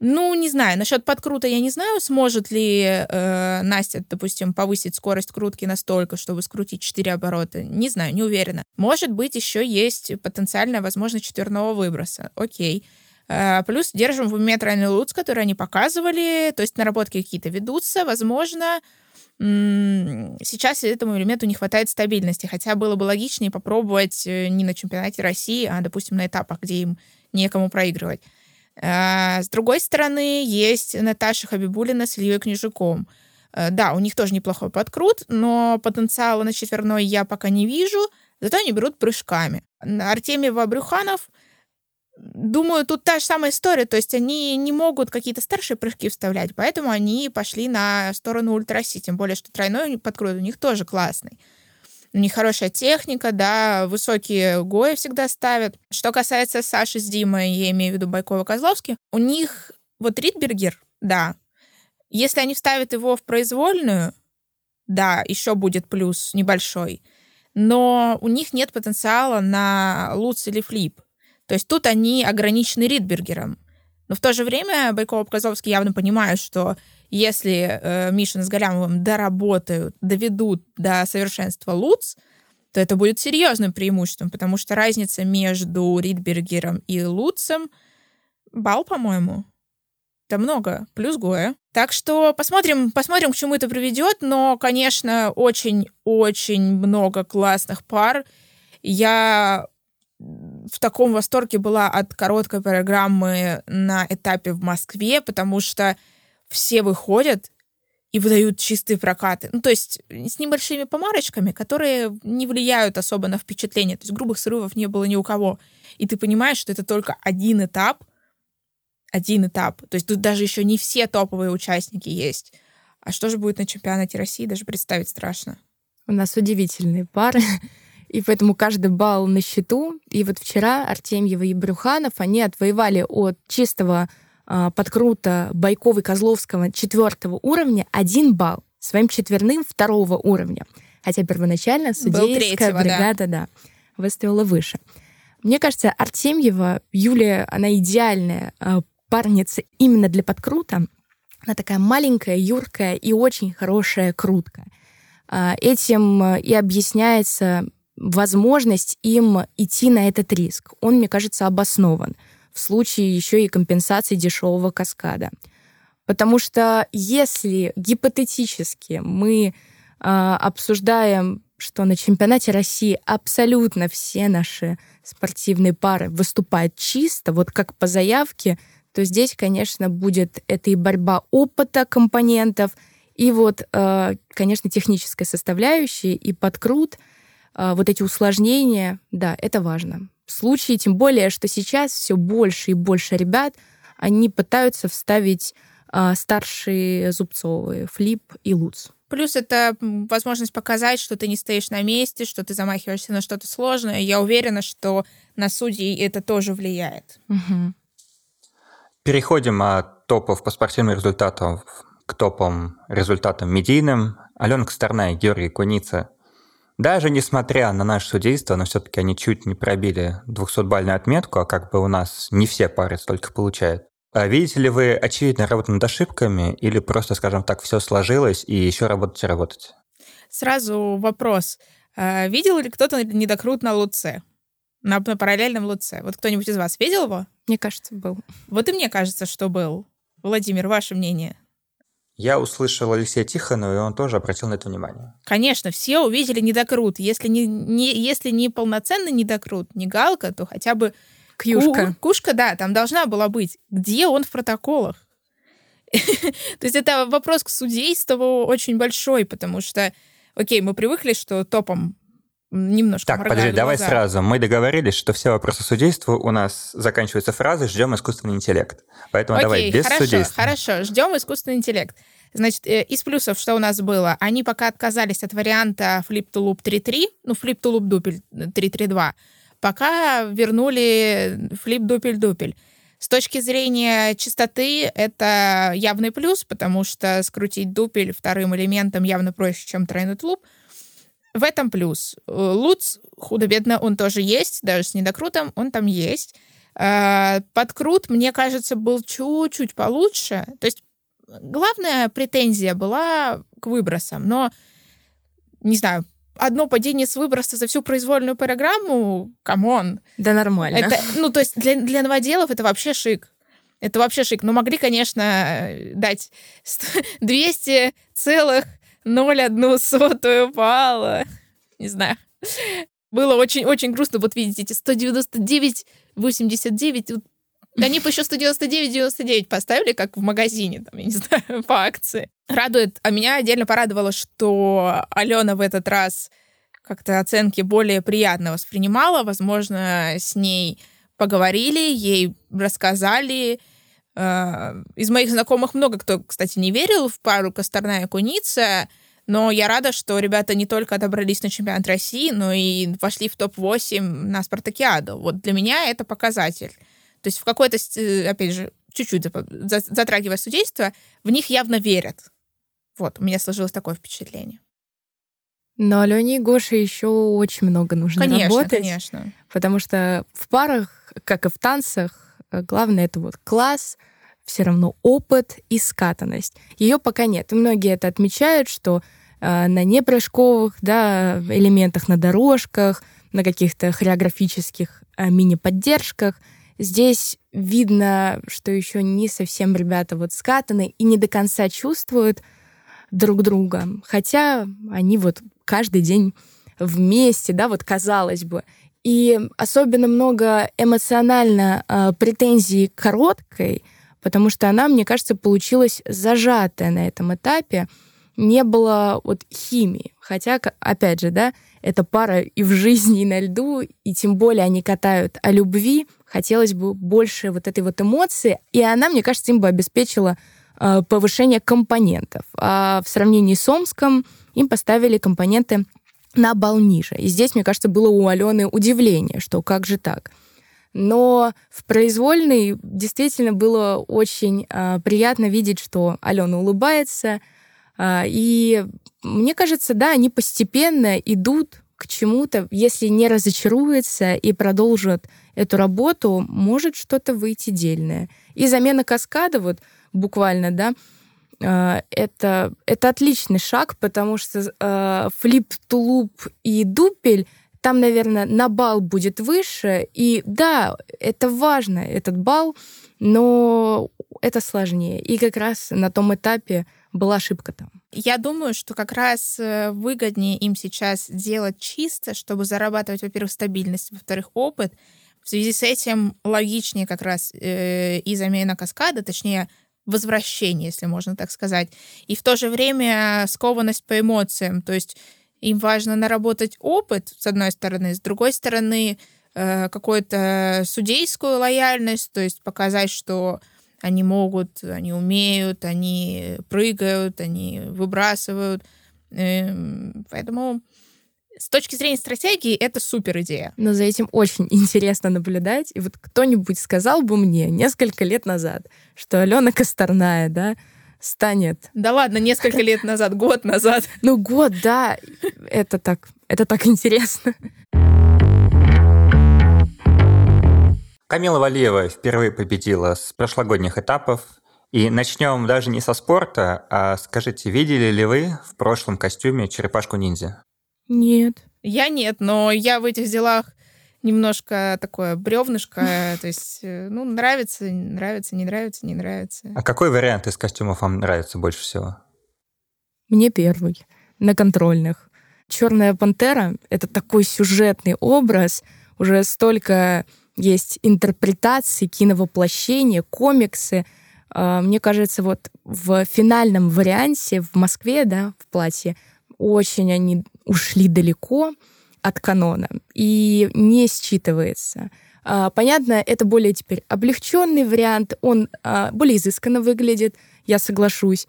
ну, не знаю, насчет подкрута я не знаю, сможет ли э, Настя, допустим, повысить скорость крутки настолько, чтобы скрутить 4 оборота. Не знаю, не уверена. Может быть, еще есть потенциальная возможность четверного выброса. Окей. Э, плюс держим в уме тройной луц, который они показывали, то есть наработки какие-то ведутся, возможно, сейчас этому элементу не хватает стабильности, хотя было бы логичнее попробовать э, не на чемпионате России, а, допустим, на этапах, где им некому проигрывать. А, с другой стороны, есть Наташа Хабибулина с Ильей Книжуком. Э, да, у них тоже неплохой подкрут, но потенциала на четверной я пока не вижу, зато они берут прыжками. Артемий Вабрюханов — Думаю, тут та же самая история, то есть они не могут какие-то старшие прыжки вставлять, поэтому они пошли на сторону ультраси, тем более, что тройной подкрут у них тоже классный. У них хорошая техника, да, высокие гои всегда ставят. Что касается Саши с Димой, я имею в виду Байкова-Козловский, у них вот Ридбергер, да, если они вставят его в произвольную, да, еще будет плюс небольшой, но у них нет потенциала на луц или флип. То есть тут они ограничены Ридбергером. Но в то же время Байков-Казовский явно понимают, что если э, Мишин с Галямовым доработают, доведут до совершенства Луц, то это будет серьезным преимуществом, потому что разница между Ридбергером и Луцем бал, по-моему. Это много, плюс Гоя. Так что посмотрим, посмотрим, к чему это приведет, но, конечно, очень-очень много классных пар. Я в таком восторге была от короткой программы на этапе в Москве, потому что все выходят и выдают чистые прокаты. Ну, то есть с небольшими помарочками, которые не влияют особо на впечатление. То есть грубых срывов не было ни у кого. И ты понимаешь, что это только один этап, один этап. То есть тут даже еще не все топовые участники есть. А что же будет на чемпионате России, даже представить страшно. У нас удивительные пары и поэтому каждый балл на счету. И вот вчера Артемьева и Брюханов, они отвоевали от чистого э, подкрута Байкова и Козловского четвертого уровня один балл своим четверным второго уровня. Хотя первоначально судейская бригада да. Да, выставила выше. Мне кажется, Артемьева, Юлия, она идеальная э, парница именно для подкрута. Она такая маленькая, юркая и очень хорошая крутка. Э, этим и объясняется возможность им идти на этот риск. Он, мне кажется, обоснован в случае еще и компенсации дешевого каскада. Потому что если гипотетически мы э, обсуждаем, что на чемпионате России абсолютно все наши спортивные пары выступают чисто, вот как по заявке, то здесь, конечно, будет это и борьба опыта компонентов, и вот, э, конечно, техническая составляющая, и подкрут — вот эти усложнения, да, это важно. В случае, тем более, что сейчас все больше и больше ребят, они пытаются вставить а, старшие зубцовые, флип и луц. Плюс это возможность показать, что ты не стоишь на месте, что ты замахиваешься на что-то сложное. Я уверена, что на судей это тоже влияет. Угу. Переходим от топов по спортивным результатам к топам результатам медийным. Алена Косторная, Георгий Куница. Даже несмотря на наше судейство, но все-таки они чуть не пробили 200-бальную отметку, а как бы у нас не все пары столько получают. А видите ли вы очевидно работу над ошибками или просто, скажем так, все сложилось и еще работать и работать? Сразу вопрос. А, видел ли кто-то недокрут на Луце? На, на параллельном Луце? Вот кто-нибудь из вас видел его? Мне кажется, был. Вот и мне кажется, что был. Владимир, ваше мнение? Я услышал Алексея Тихонова, и он тоже обратил на это внимание. Конечно, все увидели недокрут. Если не, не, если не полноценный недокрут, не галка, то хотя бы Кьюшка. Кушка, да, там должна была быть. Где он в протоколах? То есть это вопрос к судейству очень большой, потому что, окей, мы привыкли, что топом немножко Так, подожди, давай сразу. Мы договорились, что все вопросы судейства у нас заканчиваются фразой «ждем искусственный интеллект». Поэтому Окей, давай без хорошо, судейства. Хорошо, ждем искусственный интеллект. Значит, э, из плюсов, что у нас было, они пока отказались от варианта Flip to Loop 3.3, ну, Flip to Loop дупель 3.3.2, пока вернули Flip дупель-дупель. С точки зрения чистоты это явный плюс, потому что скрутить дупель вторым элементом явно проще, чем тройной тлуп. В этом плюс. Луц, худо-бедно, он тоже есть, даже с недокрутом он там есть. А, подкрут, мне кажется, был чуть-чуть получше. То есть главная претензия была к выбросам, но, не знаю, одно падение с выброса за всю произвольную программу, come on. Да нормально. Это, ну, то есть для, для новоделов это вообще шик. Это вообще шик. Но могли, конечно, дать 200 целых 0,1 сотую балла. Не знаю. Было очень-очень грустно. Вот видите, эти 199, 89. Они бы еще 199-99 поставили, как в магазине, там, я не знаю, по акции. Радует. А меня отдельно порадовало, что Алена в этот раз как-то оценки более приятно воспринимала. Возможно, с ней поговорили, ей рассказали. Э, из моих знакомых много кто, кстати, не верил в пару Косторная Куница, но я рада, что ребята не только добрались на чемпионат России, но и вошли в топ-8 на Спартакиаду. Вот для меня это показатель. То есть в какой-то, опять же, чуть-чуть затрагивая судейство, в них явно верят. Вот, у меня сложилось такое впечатление. Но Алене и Гоше еще очень много нужно конечно, работать. Конечно, Потому что в парах, как и в танцах, э, главное это вот класс, все равно опыт и скатанность. Ее пока нет. Многие это отмечают, что э, на непрыжковых да, элементах, на дорожках, на каких-то хореографических э, мини-поддержках здесь видно, что еще не совсем ребята вот скатаны и не до конца чувствуют друг друга. Хотя они вот каждый день вместе, да, вот казалось бы. И особенно много эмоционально э, претензий короткой, потому что она, мне кажется, получилась зажатая на этом этапе. Не было вот химии. Хотя, опять же, да, это пара и в жизни, и на льду, и тем более они катают о любви. Хотелось бы больше вот этой вот эмоции, и она, мне кажется, им бы обеспечила э, повышение компонентов. А в сравнении с Омском им поставили компоненты на балл ниже. И здесь, мне кажется, было у Алены удивление, что как же так. Но в произвольной действительно было очень э, приятно видеть, что Алена улыбается. Э, и мне кажется, да, они постепенно идут к чему-то. Если не разочаруются и продолжат эту работу, может что-то выйти дельное. И замена каскада, вот буквально, да, а, это, это отличный шаг, потому что э, флип, тулуп и дупель там, наверное, на бал будет выше. И да, это важно, этот бал, но это сложнее. И как раз на том этапе была ошибка там. Я думаю, что как раз э, выгоднее им сейчас делать чисто, чтобы зарабатывать, во-первых, стабильность, во-вторых, опыт. В связи с этим логичнее как раз э, и замена каскада, точнее, возвращение, если можно так сказать. И в то же время скованность по эмоциям. То есть им важно наработать опыт, с одной стороны, с другой стороны, э, какую-то судейскую лояльность, то есть показать, что они могут, они умеют, они прыгают, они выбрасывают. Эм, поэтому с точки зрения стратегии это супер идея. Но за этим очень интересно наблюдать. И вот кто-нибудь сказал бы мне несколько лет назад, что Алена Косторная, да, станет... Да ладно, несколько лет назад, год назад. Ну, год, да. Это так, это так интересно. Камила Валиева впервые победила с прошлогодних этапов. И начнем даже не со спорта, а скажите, видели ли вы в прошлом костюме черепашку-ниндзя? Нет. Я нет, но я в этих делах немножко такое бревнышко, то есть, э, ну, нравится, нравится, не нравится, не нравится. А какой вариант из костюмов вам нравится больше всего? Мне первый, на контрольных. Черная пантера — это такой сюжетный образ, уже столько есть интерпретации, киновоплощения, комиксы. А, мне кажется, вот в финальном варианте в Москве, да, в платье, очень они ушли далеко от канона и не считывается. А, понятно, это более теперь облегченный вариант, он а, более изысканно выглядит, я соглашусь.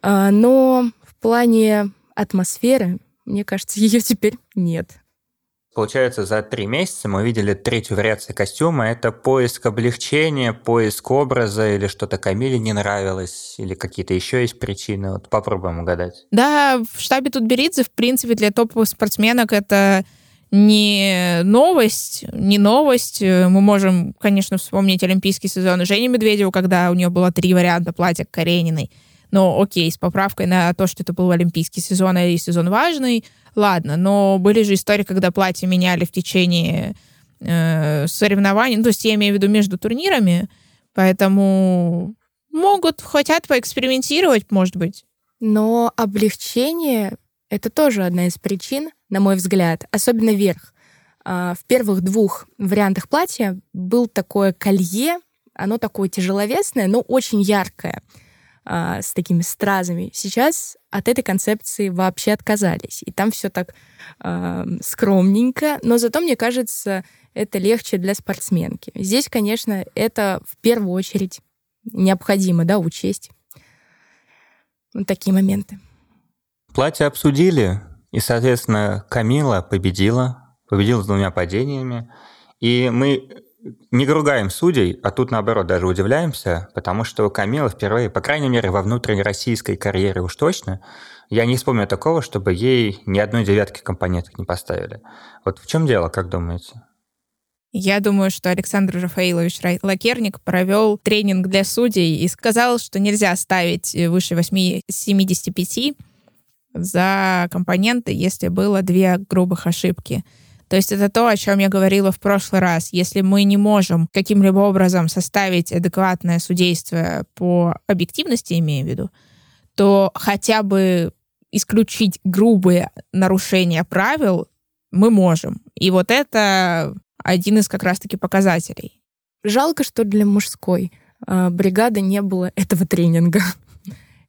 Но в плане атмосферы, мне кажется, ее теперь нет. Получается, за три месяца мы увидели третью вариацию костюма. Это поиск облегчения, поиск образа или что-то Камиле не нравилось, или какие-то еще есть причины. Вот попробуем угадать. Да, в штабе Тутберидзе, в принципе, для топовых спортсменок это не новость, не новость. Мы можем, конечно, вспомнить олимпийский сезон Жени Медведеву, когда у нее было три варианта платья Карениной. Но окей, с поправкой на то, что это был олимпийский сезон и сезон важный, ладно. Но были же истории, когда платья меняли в течение э, соревнований. Ну, то есть я имею в виду между турнирами. Поэтому могут, хотят поэкспериментировать, может быть. Но облегчение — это тоже одна из причин, на мой взгляд, особенно верх. А, в первых двух вариантах платья был такое колье, оно такое тяжеловесное, но очень яркое а, с такими стразами. Сейчас от этой концепции вообще отказались. И там все так э, скромненько, но зато, мне кажется, это легче для спортсменки. Здесь, конечно, это в первую очередь необходимо, да, учесть. Вот такие моменты. Платье обсудили, и, соответственно, Камила победила, победила с двумя падениями. И мы не ругаем судей, а тут, наоборот, даже удивляемся, потому что у Камилы впервые, по крайней мере, во внутренней российской карьере уж точно, я не вспомню такого, чтобы ей ни одной девятки компонентов не поставили. Вот в чем дело, как думаете? Я думаю, что Александр Рафаилович Лакерник провел тренинг для судей и сказал, что нельзя ставить выше 8,75 за компоненты, если было две грубых ошибки. То есть это то, о чем я говорила в прошлый раз. Если мы не можем каким-либо образом составить адекватное судейство по объективности, имею в виду, то хотя бы исключить грубые нарушения правил мы можем. И вот это один из как раз-таки показателей. Жалко, что для мужской э, бригады не было этого тренинга.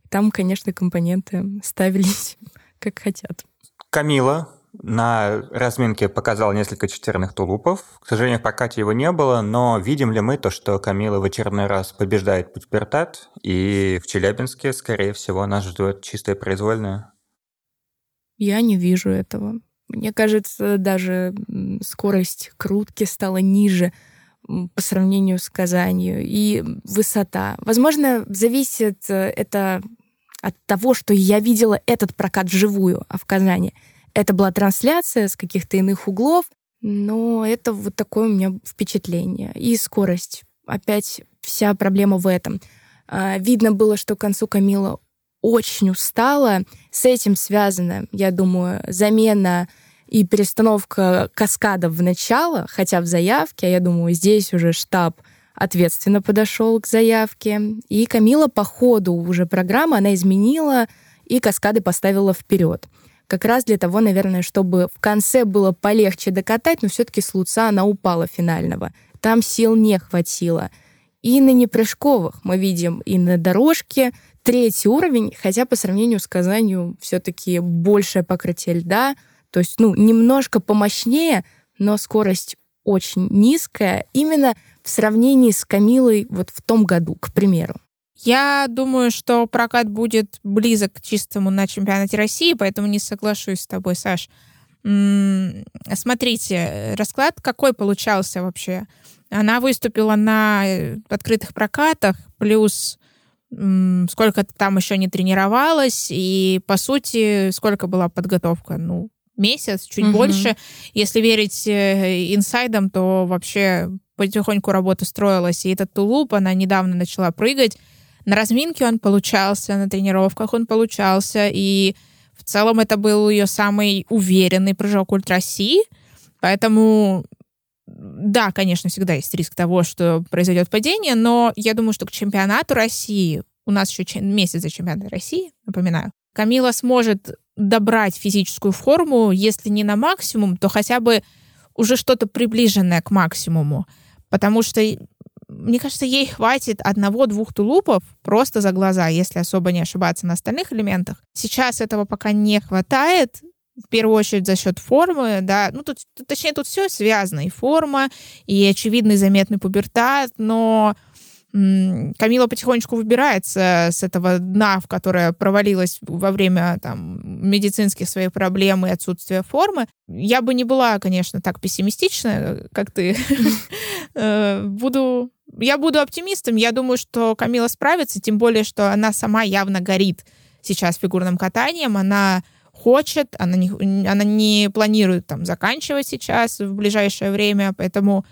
Там, конечно, компоненты ставились как хотят. Камила, на разминке показал несколько четверных тулупов. К сожалению, в прокате его не было, но видим ли мы то, что Камила в очередной раз побеждает путбертат, и в Челябинске, скорее всего, нас ждет чистое произвольное? Я не вижу этого. Мне кажется, даже скорость крутки стала ниже по сравнению с Казанью, и высота. Возможно, зависит э, это от того, что я видела этот прокат вживую, а в Казани — это была трансляция с каких-то иных углов, но это вот такое у меня впечатление. И скорость. Опять вся проблема в этом. А, видно было, что к концу Камила очень устала. С этим связана, я думаю, замена и перестановка каскадов в начало, хотя в заявке, а я думаю, здесь уже штаб ответственно подошел к заявке. И Камила по ходу уже программы, она изменила и каскады поставила вперед как раз для того, наверное, чтобы в конце было полегче докатать, но все-таки с Луца она упала финального. Там сил не хватило. И на непрыжковых мы видим и на дорожке третий уровень, хотя по сравнению с Казанью все-таки большее покрытие льда, то есть, ну, немножко помощнее, но скорость очень низкая, именно в сравнении с Камилой вот в том году, к примеру. Я думаю, что прокат будет близок к чистому на чемпионате России, поэтому не соглашусь с тобой, Саш. Смотрите, расклад какой получался вообще? Она выступила на э, открытых прокатах, плюс сколько там еще не тренировалась, и, по сути, сколько была подготовка? Ну, месяц, чуть угу. больше. Если верить э, инсайдам, то вообще потихоньку работа строилась, и этот тулуп, она недавно начала прыгать. На разминке он получался, на тренировках он получался, и в целом это был ее самый уверенный прыжок ультраси, поэтому да, конечно, всегда есть риск того, что произойдет падение, но я думаю, что к чемпионату России, у нас еще месяц за чемпионат России, напоминаю, Камила сможет добрать физическую форму, если не на максимум, то хотя бы уже что-то приближенное к максимуму. Потому что, мне кажется, ей хватит одного-двух тулупов просто за глаза, если особо не ошибаться на остальных элементах. Сейчас этого пока не хватает, в первую очередь за счет формы, да, ну тут, точнее, тут все связано, и форма, и очевидный заметный пубертат, но Камила потихонечку выбирается с этого дна, в которое провалилась во время там, медицинских своих проблем и отсутствия формы. Я бы не была, конечно, так пессимистична, как ты. Э, буду... Я буду оптимистом. Я думаю, что Камила справится, тем более, что она сама явно горит сейчас фигурным катанием. Она хочет, она не, она не планирует там заканчивать сейчас в ближайшее время, поэтому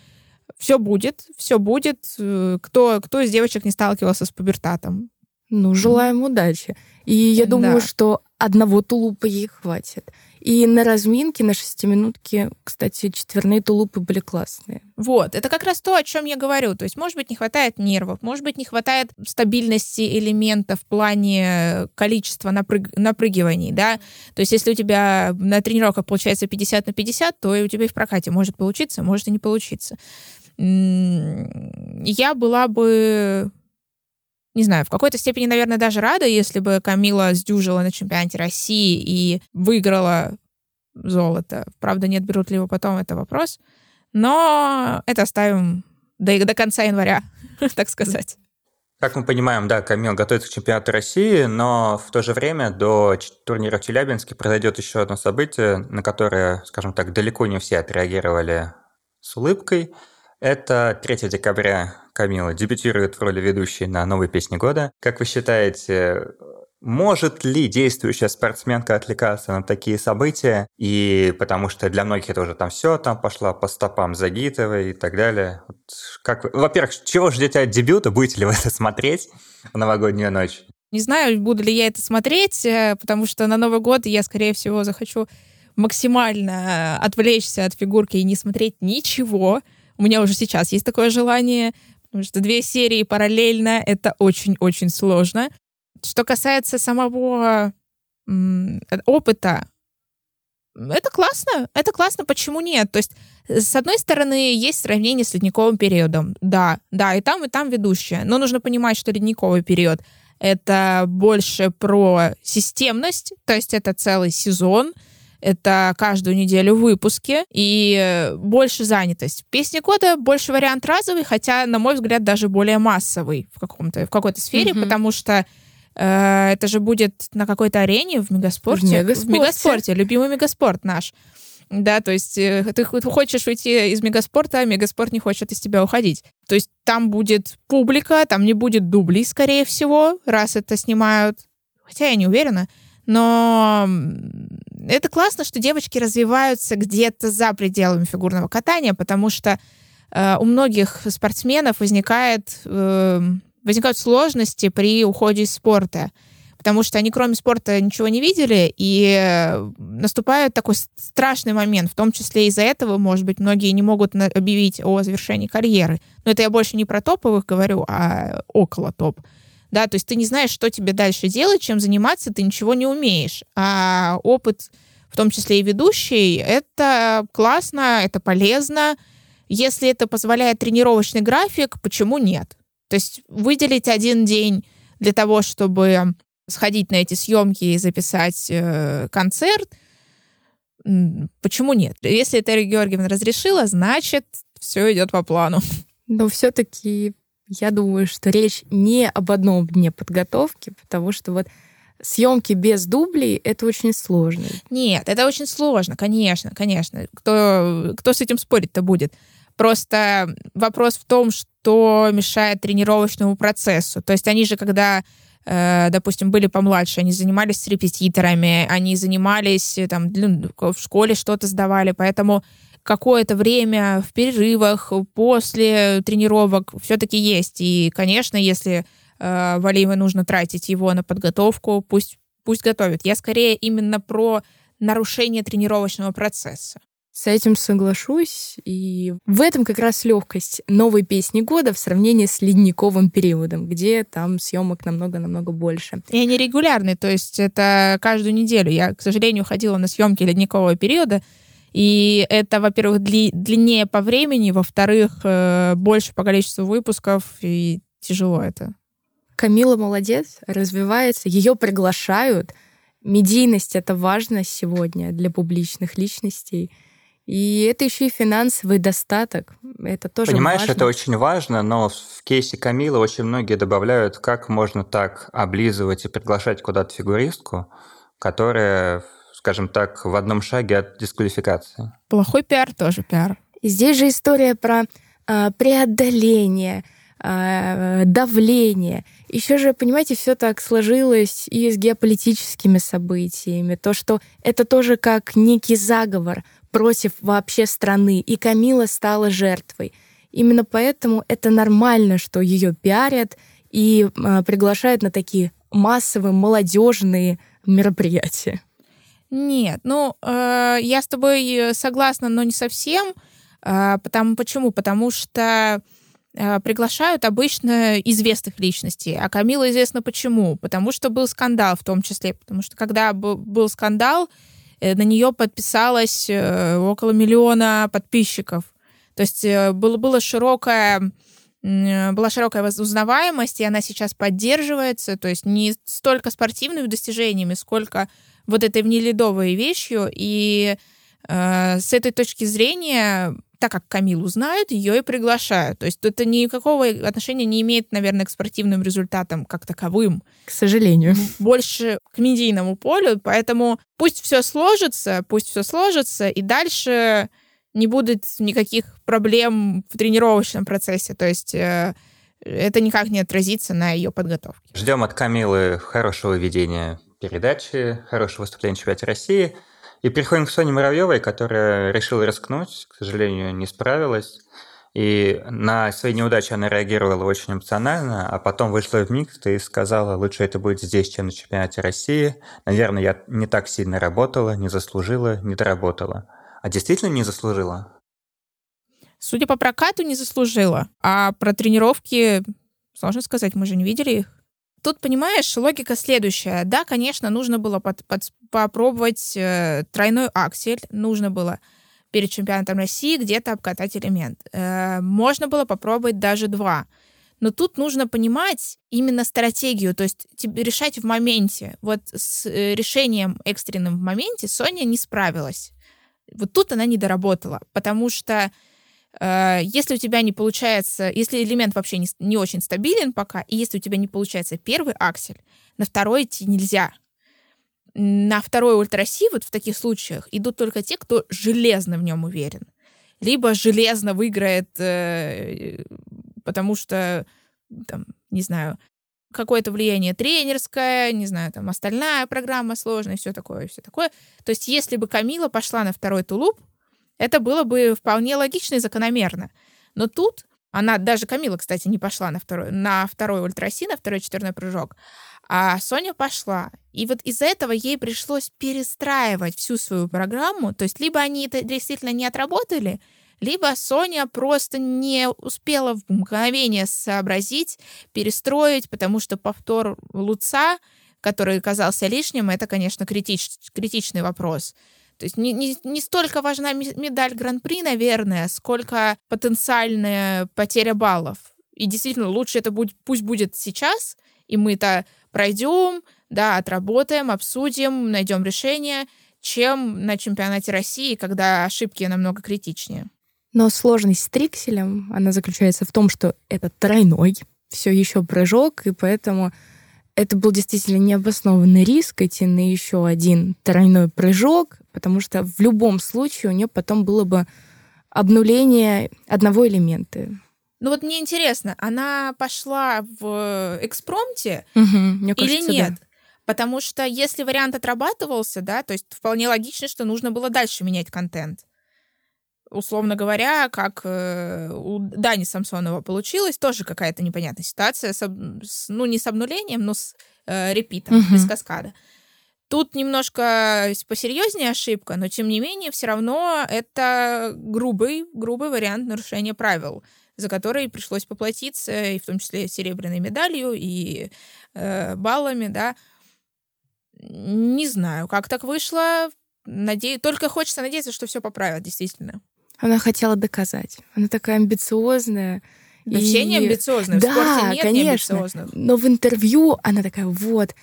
все будет, все будет. Э, кто, кто из девочек не сталкивался с пубертатом? Ну, желаем удачи. И я думаю, да. что одного тулупа ей хватит. И на разминке, на шестиминутке, кстати, четверные тулупы были классные. Вот, это как раз то, о чем я говорю. То есть, может быть, не хватает нервов, может быть, не хватает стабильности элемента в плане количества напрыг... напрыгиваний, да. То есть, если у тебя на тренировках получается 50 на 50, то и у тебя и в прокате может получиться, может и не получиться. Я была бы не знаю, в какой-то степени, наверное, даже рада, если бы Камила сдюжила на чемпионате России и выиграла золото. Правда, нет, берут ли его потом, это вопрос. Но это оставим до, до конца января, так сказать. Как мы понимаем, да, Камил готовится к чемпионату России, но в то же время до турнира в Челябинске произойдет еще одно событие, на которое, скажем так, далеко не все отреагировали с улыбкой – это 3 декабря Камила дебютирует в роли ведущей на новой песне года. Как вы считаете, может ли действующая спортсменка отвлекаться на такие события? И потому что для многих это уже там все, там пошла по стопам Загитовой и так далее. Вот как вы... Во-первых, чего ждете от дебюта? Будете ли вы это смотреть в новогоднюю ночь? Не знаю, буду ли я это смотреть, э, потому что на Новый год я, скорее всего, захочу максимально отвлечься от фигурки и не смотреть ничего. У меня уже сейчас есть такое желание, потому что две серии параллельно — это очень-очень сложно. Что касается самого опыта, это классно, это классно, почему нет? То есть, с одной стороны, есть сравнение с ледниковым периодом. Да, да, и там, и там ведущая. Но нужно понимать, что ледниковый период — это больше про системность, то есть это целый сезон — это каждую неделю выпуски и больше занятость. Песни года больше вариант разовый, хотя, на мой взгляд, даже более массовый в, каком-то, в какой-то сфере, mm-hmm. потому что э, это же будет на какой-то арене в мегаспорте. В мегаспорте. В мегаспорте, любимый мегаспорт наш. Да, то есть э, ты хочешь уйти из мегаспорта, а мегаспорт не хочет из тебя уходить. То есть там будет публика, там не будет дублей, скорее всего, раз это снимают. Хотя я не уверена. Но это классно, что девочки развиваются где-то за пределами фигурного катания, потому что э, у многих спортсменов возникает, э, возникают сложности при уходе из спорта, потому что они кроме спорта ничего не видели, и наступает такой страшный момент, в том числе из-за этого, может быть, многие не могут объявить о завершении карьеры. Но это я больше не про топовых говорю, а около топ да, то есть ты не знаешь, что тебе дальше делать, чем заниматься, ты ничего не умеешь. А опыт, в том числе и ведущий, это классно, это полезно. Если это позволяет тренировочный график, почему нет? То есть выделить один день для того, чтобы сходить на эти съемки и записать э, концерт, почему нет? Если Терри Георгиевна разрешила, значит, все идет по плану. Но все-таки я думаю, что речь не об одном дне подготовки, потому что вот съемки без дублей это очень сложно. Нет, это очень сложно, конечно, конечно. Кто, кто с этим спорить-то будет? Просто вопрос в том, что мешает тренировочному процессу. То есть они же, когда э, допустим, были помладше, они занимались с репетиторами, они занимались э, там в школе что-то сдавали, поэтому какое-то время в перерывах, после тренировок все-таки есть. И, конечно, если э, Валиевой нужно тратить его на подготовку, пусть, пусть готовит. Я скорее именно про нарушение тренировочного процесса. С этим соглашусь. И в этом как раз легкость новой песни года в сравнении с ледниковым периодом, где там съемок намного-намного больше. И они регулярные, то есть это каждую неделю. Я, к сожалению, ходила на съемки ледникового периода, и это, во-первых, дли, длиннее по времени, во-вторых, э, больше по количеству выпусков, и тяжело это. Камила молодец, развивается, ее приглашают. Медийность — это важно сегодня для публичных личностей — и это еще и финансовый достаток. Это тоже Понимаешь, важно. это очень важно, но в кейсе Камилы очень многие добавляют, как можно так облизывать и приглашать куда-то фигуристку, которая, скажем так, в одном шаге от дисквалификации. Плохой пиар тоже пиар. И здесь же история про э, преодоление, э, давление. Еще же, понимаете, все так сложилось и с геополитическими событиями. То, что это тоже как некий заговор — против вообще страны, и Камила стала жертвой. Именно поэтому это нормально, что ее пиарят и э, приглашают на такие массовые молодежные мероприятия. Нет, ну э, я с тобой согласна, но не совсем. Э, потому почему? Потому что э, приглашают обычно известных личностей. А Камила известна почему? Потому что был скандал в том числе. Потому что когда был скандал, Э, на нее подписалось э, около миллиона подписчиков. То есть э, было, было широкое была широкая узнаваемость, и она сейчас поддерживается, то есть не столько спортивными достижениями, сколько вот этой внеледовой вещью. И э, с этой точки зрения так как Камилу знают, ее и приглашают. То есть это никакого отношения не имеет, наверное, к спортивным результатам как таковым. К сожалению. Больше к медийному полю. Поэтому пусть все сложится, пусть все сложится, и дальше не будет никаких проблем в тренировочном процессе. То есть э, это никак не отразится на ее подготовке. Ждем от Камилы хорошего ведения передачи, хорошего выступления в чемпионате России – и переходим к Соне Муравьевой, которая решила рискнуть, к сожалению, не справилась. И на свои неудачи она реагировала очень эмоционально, а потом вышла в микс и сказала, лучше это будет здесь, чем на чемпионате России. Наверное, я не так сильно работала, не заслужила, не доработала. А действительно не заслужила? Судя по прокату, не заслужила. А про тренировки сложно сказать, мы же не видели их. Тут, понимаешь, логика следующая. Да, конечно, нужно было под, под, попробовать э, тройной аксель, нужно было перед чемпионатом России где-то обкатать элемент. Э, можно было попробовать даже два. Но тут нужно понимать именно стратегию, то есть тебе решать в моменте. Вот с э, решением экстренным в моменте Соня не справилась. Вот тут она не доработала, потому что если у тебя не получается, если элемент вообще не, не очень стабилен пока, и если у тебя не получается первый аксель, на второй идти нельзя. На второй ультраси вот в таких случаях идут только те, кто железно в нем уверен. Либо железно выиграет, э, потому что, там, не знаю, какое-то влияние тренерское, не знаю, там остальная программа сложная, все такое, все такое. То есть, если бы Камила пошла на второй тулуп, это было бы вполне логично и закономерно. Но тут она, даже Камила, кстати, не пошла на второй, на второй ультраси, на второй четверной прыжок, а Соня пошла. И вот из-за этого ей пришлось перестраивать всю свою программу. То есть либо они это действительно не отработали, либо Соня просто не успела в мгновение сообразить, перестроить, потому что повтор Луца, который казался лишним, это, конечно, критич, критичный вопрос. То есть не, не, не столько важна медаль Гран-при, наверное, сколько потенциальная потеря баллов. И действительно, лучше это будет, пусть будет сейчас, и мы-то пройдем, да, отработаем, обсудим, найдем решение, чем на чемпионате России, когда ошибки намного критичнее. Но сложность с трикселем, она заключается в том, что это тройной, все еще прыжок, и поэтому это был действительно необоснованный риск идти на еще один тройной прыжок, потому что в любом случае у нее потом было бы обнуление одного элемента. Ну вот мне интересно, она пошла в экспромте угу, кажется, или нет? Да. Потому что если вариант отрабатывался, да, то есть вполне логично, что нужно было дальше менять контент. Условно говоря, как э, у Дани Самсонова получилось, тоже какая-то непонятная ситуация, с, ну не с обнулением, но с э, репитом, uh-huh. без каскада. Тут немножко посерьезнее ошибка, но тем не менее все равно это грубый, грубый вариант нарушения правил, за который пришлось поплатиться, и в том числе серебряной медалью и э, баллами, да. Не знаю, как так вышло. Надеюсь, только хочется надеяться, что все поправят, действительно. Она хотела доказать. Она такая амбициозная. Да и... все не амбициозные. Да, в спорте нет конечно. Но в интервью она такая, вот,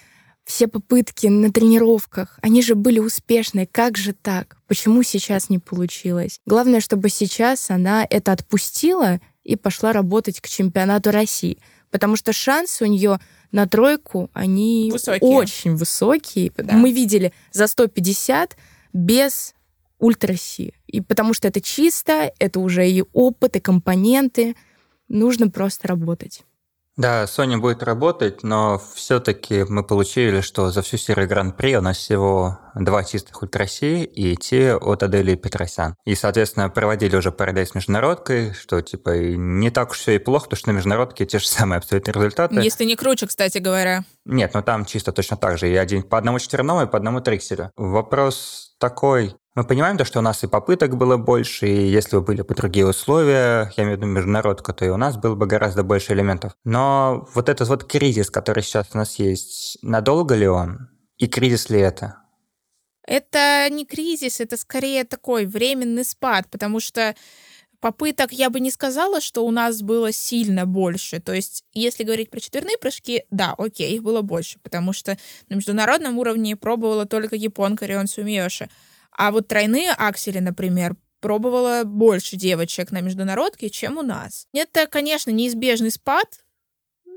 все попытки на тренировках, они же были успешные. Как же так? Почему сейчас не получилось? Главное, чтобы сейчас она это отпустила и пошла работать к чемпионату России. Потому что шансы у нее на тройку, они высокие. очень высокие. Да. Мы видели за 150 без ультраси. И потому что это чисто, это уже и опыт, и компоненты. Нужно просто работать. Да, Sony будет работать, но все-таки мы получили, что за всю серию Гран-при у нас всего два чистых ультраси и те от Адели Петросян. И, соответственно, проводили уже парадайз с международкой, что типа не так уж все и плохо, потому что на международке те же самые абсолютно результаты. Если не круче, кстати говоря. Нет, но там чисто точно так же. И один по одному четверному и по одному трикселю. Вопрос такой, мы понимаем то, что у нас и попыток было больше, и если бы были бы другие условия, я имею в виду международку, то и у нас было бы гораздо больше элементов. Но вот этот вот кризис, который сейчас у нас есть, надолго ли он? И кризис ли это? Это не кризис, это скорее такой временный спад, потому что попыток я бы не сказала, что у нас было сильно больше. То есть, если говорить про четверные прыжки, да, окей, их было больше, потому что на международном уровне пробовала только японка Рион Сумиёши. А вот тройные аксели, например, пробовала больше девочек на международке, чем у нас. Это, конечно, неизбежный спад,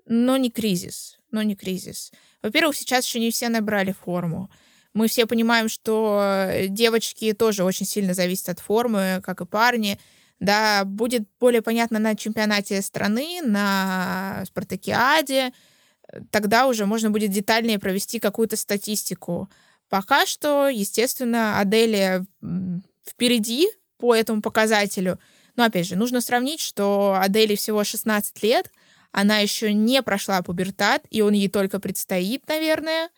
но не кризис. Но не кризис. Во-первых, сейчас еще не все набрали форму. Мы все понимаем, что девочки тоже очень сильно зависят от формы, как и парни. Да, будет более понятно на чемпионате страны, на спартакиаде. Тогда уже можно будет детальнее провести какую-то статистику. Пока что, естественно, Аделия впереди по этому показателю. Но, опять же, нужно сравнить, что Адели всего 16 лет, она еще не прошла пубертат, и он ей только предстоит, наверное,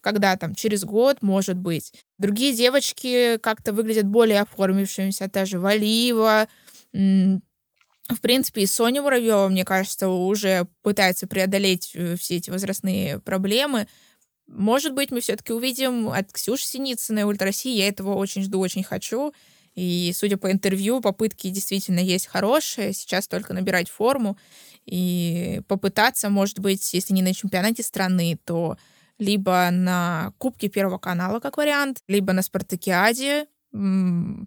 когда там, через год, может быть. Другие девочки как-то выглядят более оформившимися, та же Валиева, в принципе, и Соня Муравьева, мне кажется, уже пытается преодолеть э, все эти возрастные проблемы. Может быть, мы все-таки увидим от Ксюши Синицыной Ультра России. Я этого очень жду, очень хочу. И, судя по интервью, попытки действительно есть хорошие. Сейчас только набирать форму и попытаться, может быть, если не на чемпионате страны, то либо на Кубке Первого канала, как вариант, либо на Спартакиаде,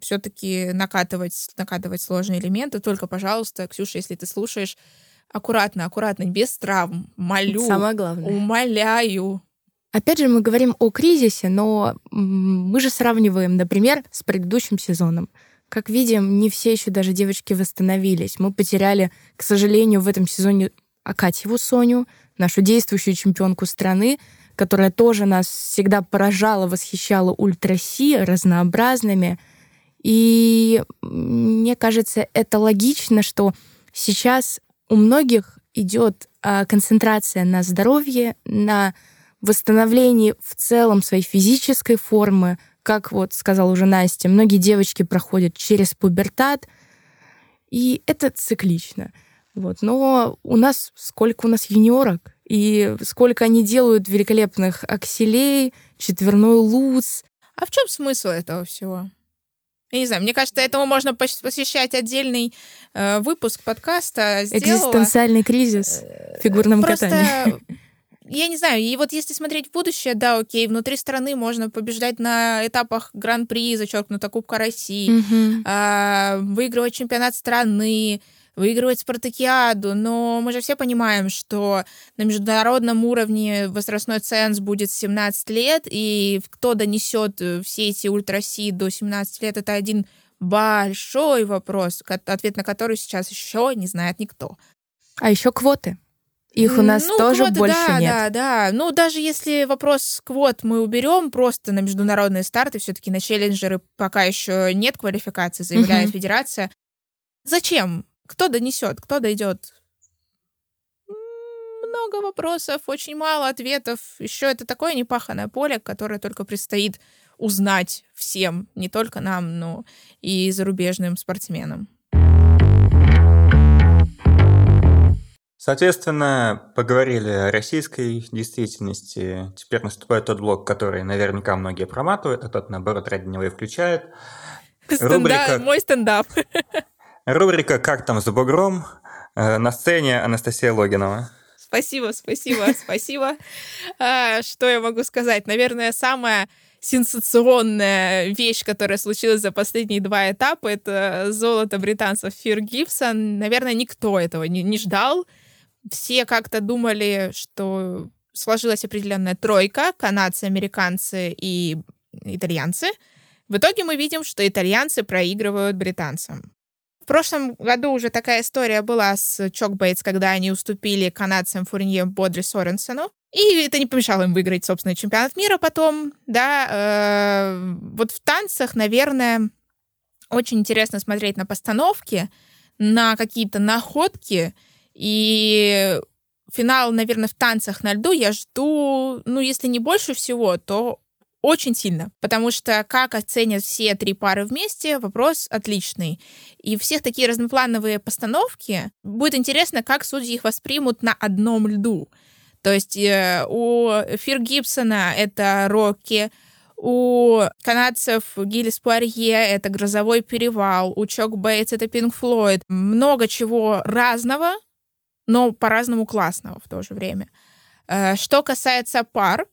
все-таки накатывать, накатывать сложные элементы. Только, пожалуйста, Ксюша, если ты слушаешь, аккуратно, аккуратно, без травм. Молю. Самое главное. Умоляю. Опять же, мы говорим о кризисе, но мы же сравниваем, например, с предыдущим сезоном. Как видим, не все еще даже девочки восстановились. Мы потеряли, к сожалению, в этом сезоне Акатьеву Соню, нашу действующую чемпионку страны, которая тоже нас всегда поражала, восхищала ультраси разнообразными. И мне кажется, это логично, что сейчас у многих идет а, концентрация на здоровье, на восстановлении в целом своей физической формы, как вот сказала уже Настя, многие девочки проходят через пубертат, и это циклично. Вот. Но у нас сколько у нас юниорок, и сколько они делают великолепных акселей, четверной луз. А в чем смысл этого всего? Я не знаю, мне кажется, этому можно посвящать отдельный э, выпуск подкаста. Сделала. Экзистенциальный кризис в фигурном Просто катании я не знаю, и вот если смотреть в будущее, да, окей, внутри страны можно побеждать на этапах Гран-при, зачеркнуто Кубка России, mm-hmm. а, выигрывать чемпионат страны, выигрывать спартакиаду, но мы же все понимаем, что на международном уровне возрастной ценз будет 17 лет, и кто донесет э, все эти ультраси до 17 лет, это один большой вопрос, ответ на который сейчас еще не знает никто. А еще квоты. Их у нас ну, тоже квоты, больше да, нет. Да, да. Ну, даже если вопрос квот мы уберем просто на международные старты, все-таки на челленджеры пока еще нет квалификации, заявляет угу. Федерация. Зачем? Кто донесет? Кто дойдет? Много вопросов, очень мало ответов. Еще это такое непаханное поле, которое только предстоит узнать всем, не только нам, но и зарубежным спортсменам. Соответственно, поговорили о российской действительности. Теперь наступает тот блок, который наверняка многие проматывают, а тот, наоборот, ради него и включает. Стендап, Рубрика... Мой стендап. Рубрика «Как там с бугром?» э, на сцене Анастасия Логинова. Спасибо, спасибо, спасибо. А, что я могу сказать? Наверное, самая сенсационная вещь, которая случилась за последние два этапа, это золото британцев Фир Гибсон. Наверное, никто этого не, не ждал все как-то думали, что сложилась определенная тройка, канадцы, американцы и итальянцы. В итоге мы видим, что итальянцы проигрывают британцам. В прошлом году уже такая история была с Чок Бейтс, когда они уступили канадцам Фурнье Бодри Соренсену. И это не помешало им выиграть, собственно, чемпионат мира потом. Да, э, вот в танцах, наверное, очень интересно смотреть на постановки, на какие-то находки, и финал, наверное, в танцах на льду я жду, ну, если не больше всего, то очень сильно, потому что как оценят все три пары вместе, вопрос отличный. И всех такие разноплановые постановки, будет интересно, как судьи их воспримут на одном льду. То есть э, у Фир Гибсона это Рокки, у канадцев Гиллис Пуарье это «Грозовой перевал», у Чок Бейтс это Пинк Флойд. Много чего разного, но по-разному классного в то же время. Э, что касается пар,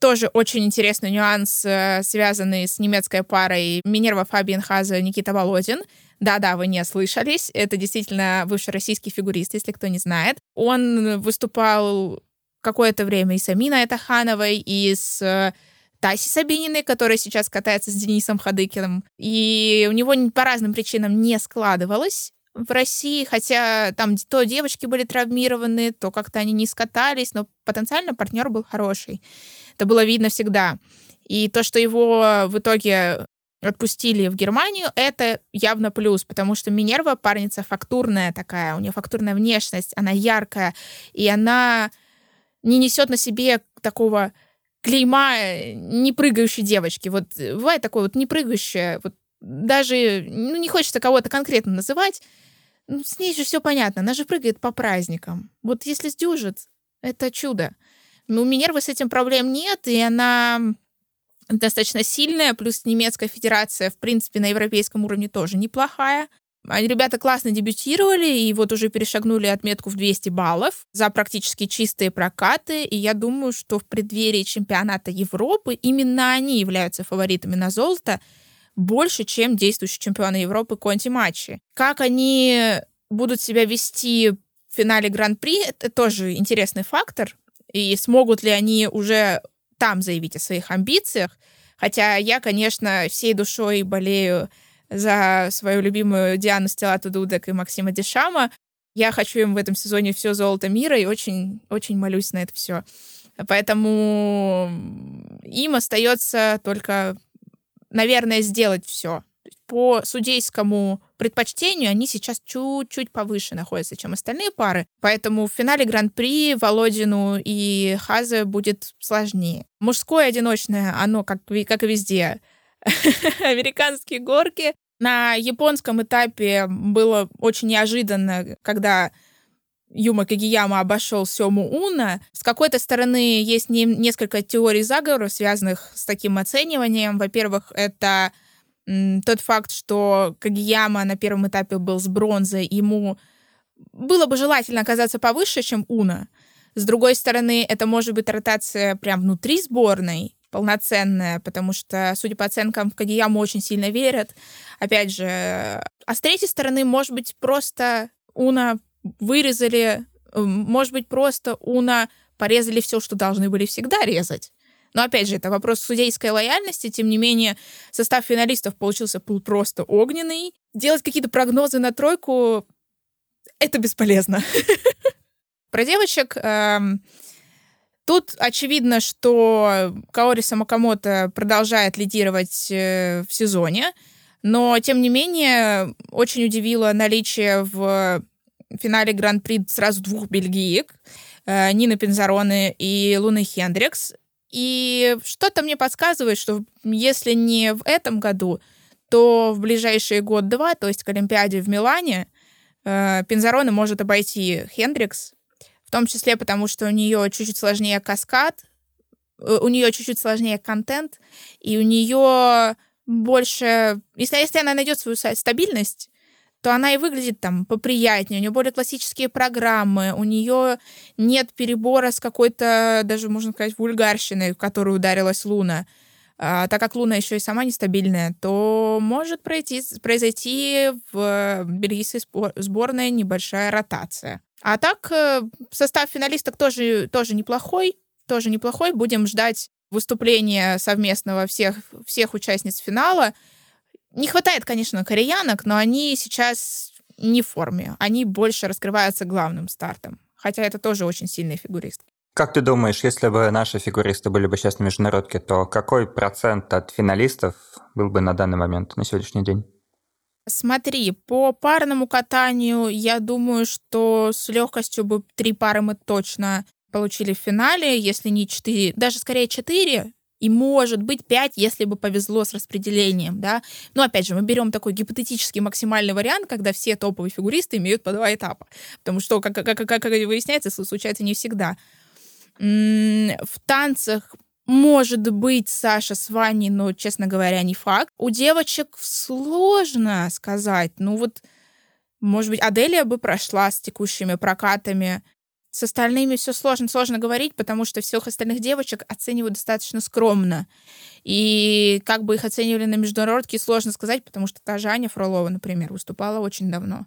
тоже очень интересный нюанс, э, связанный с немецкой парой Минерва Фабиенхаза Никита Володин. Да-да, вы не ослышались. Это действительно бывший российский фигурист, если кто не знает. Он выступал какое-то время и с Аминой Этахановой, и с э, Таси Сабининой, которая сейчас катается с Денисом Хадыкиным. И у него по разным причинам не складывалось в России, хотя там то девочки были травмированы, то как-то они не скатались, но потенциально партнер был хороший. Это было видно всегда. И то, что его в итоге отпустили в Германию, это явно плюс, потому что Минерва парница фактурная такая, у нее фактурная внешность, она яркая, и она не несет на себе такого клейма не прыгающей девочки. Вот бывает такое вот не прыгающая, вот даже ну, не хочется кого-то конкретно называть, ну, с ней же все понятно, она же прыгает по праздникам. Вот если сдюжит, это чудо. Но у Минервы с этим проблем нет, и она достаточно сильная, плюс немецкая федерация, в принципе, на европейском уровне тоже неплохая. Они, ребята классно дебютировали, и вот уже перешагнули отметку в 200 баллов за практически чистые прокаты, и я думаю, что в преддверии чемпионата Европы именно они являются фаворитами на золото, больше, чем действующие чемпионы Европы Конти Матчи. Как они будут себя вести в финале Гран-при, это тоже интересный фактор. И смогут ли они уже там заявить о своих амбициях. Хотя я, конечно, всей душой болею за свою любимую Диану Стелату Дудек и Максима Дешама. Я хочу им в этом сезоне все золото мира и очень, очень молюсь на это все. Поэтому им остается только наверное, сделать все. По судейскому предпочтению они сейчас чуть-чуть повыше находятся, чем остальные пары. Поэтому в финале Гран-при Володину и Хазе будет сложнее. Мужское одиночное, оно, как, как и везде, американские горки. На японском этапе было очень неожиданно, когда Юма Кагияма обошел Сему Уна. С какой-то стороны есть не, несколько теорий заговоров, связанных с таким оцениванием. Во-первых, это тот факт, что Кагияма на первом этапе был с бронзой, ему было бы желательно оказаться повыше, чем Уна. С другой стороны, это может быть ротация прям внутри сборной, полноценная, потому что, судя по оценкам, в Кагияму очень сильно верят. Опять же, а с третьей стороны, может быть, просто Уна вырезали, может быть, просто Уна порезали все, что должны были всегда резать. Но опять же, это вопрос судейской лояльности. Тем не менее, состав финалистов получился просто огненный. Делать какие-то прогнозы на тройку — это бесполезно. Про девочек эм, Тут очевидно, что Каори Самакамото продолжает лидировать э, в сезоне, но, тем не менее, очень удивило наличие в финале Гран-при сразу двух бельгиек, э, Нины Пензароны и Луны Хендрикс. И что-то мне подсказывает, что если не в этом году, то в ближайшие год-два, то есть к Олимпиаде в Милане, э, Пензароны может обойти Хендрикс, в том числе потому, что у нее чуть-чуть сложнее каскад, э, у нее чуть-чуть сложнее контент, и у нее больше... Если, если она найдет свою стабильность, то она и выглядит там поприятнее, у нее более классические программы, у нее нет перебора с какой-то, даже можно сказать, вульгарщиной, в которую ударилась Луна. А, так как Луна еще и сама нестабильная, то может пройти, произойти в бельгийской сборной небольшая ротация. А так, э, состав финалисток тоже, тоже неплохой, тоже неплохой. Будем ждать выступления совместного всех, всех участниц финала. Не хватает, конечно, кореянок, но они сейчас не в форме. Они больше раскрываются главным стартом. Хотя это тоже очень сильные фигуристки. Как ты думаешь, если бы наши фигуристы были бы сейчас на международке, то какой процент от финалистов был бы на данный момент, на сегодняшний день? Смотри, по парному катанию я думаю, что с легкостью бы три пары мы точно получили в финале, если не четыре, даже скорее четыре, и может быть пять, если бы повезло с распределением, да. Но опять же, мы берем такой гипотетический максимальный вариант, когда все топовые фигуристы имеют по два этапа, потому что, как, как, как, как выясняется, случается не всегда. В танцах может быть, Саша с Ваней, но, честно говоря, не факт. У девочек сложно сказать. Ну вот, может быть, Аделия бы прошла с текущими прокатами. С остальными все сложно, сложно говорить, потому что всех остальных девочек оценивают достаточно скромно. И как бы их оценивали на международке, сложно сказать, потому что та же Аня Фролова, например, выступала очень давно.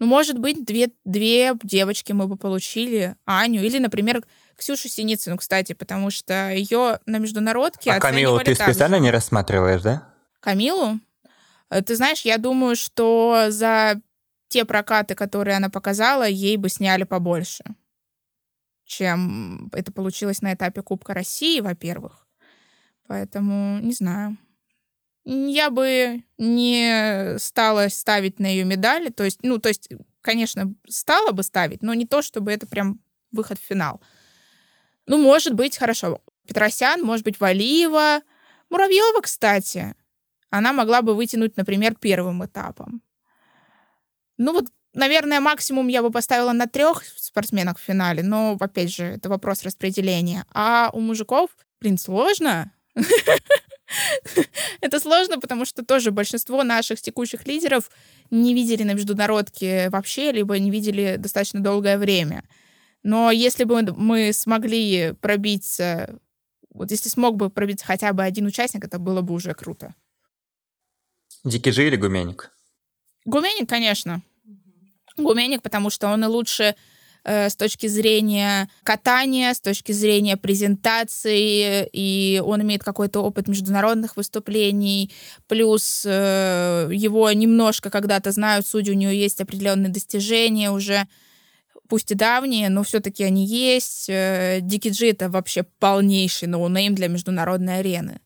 Ну, может быть, две, две девочки мы бы получили, Аню, или, например, Ксюшу Синицыну, кстати, потому что ее на международке А Камилу ты специально же. не рассматриваешь, да? Камилу? Э, ты знаешь, я думаю, что за те прокаты, которые она показала, ей бы сняли побольше, чем это получилось на этапе Кубка России, во-первых. Поэтому не знаю. Я бы не стала ставить на ее медали. То есть, ну, то есть, конечно, стала бы ставить, но не то, чтобы это прям выход в финал. Ну, может быть, хорошо. Петросян, может быть, Валиева. Муравьева, кстати. Она могла бы вытянуть, например, первым этапом. Ну вот, наверное, максимум я бы поставила на трех спортсменок в финале, но, опять же, это вопрос распределения. А у мужиков, блин, сложно. Это сложно, потому что тоже большинство наших текущих лидеров не видели на международке вообще, либо не видели достаточно долгое время. Но если бы мы смогли пробиться, вот если смог бы пробиться хотя бы один участник, это было бы уже круто. Дикижи или Гуменик? Гуменик, конечно. Гуменик, потому что он и лучше э, с точки зрения катания, с точки зрения презентации, и он имеет какой-то опыт международных выступлений, плюс э, его немножко когда-то знают судьи, у него есть определенные достижения уже пусть и давние, но все-таки они есть. Э, Дикий Джи — это вообще полнейший no name для международной арены.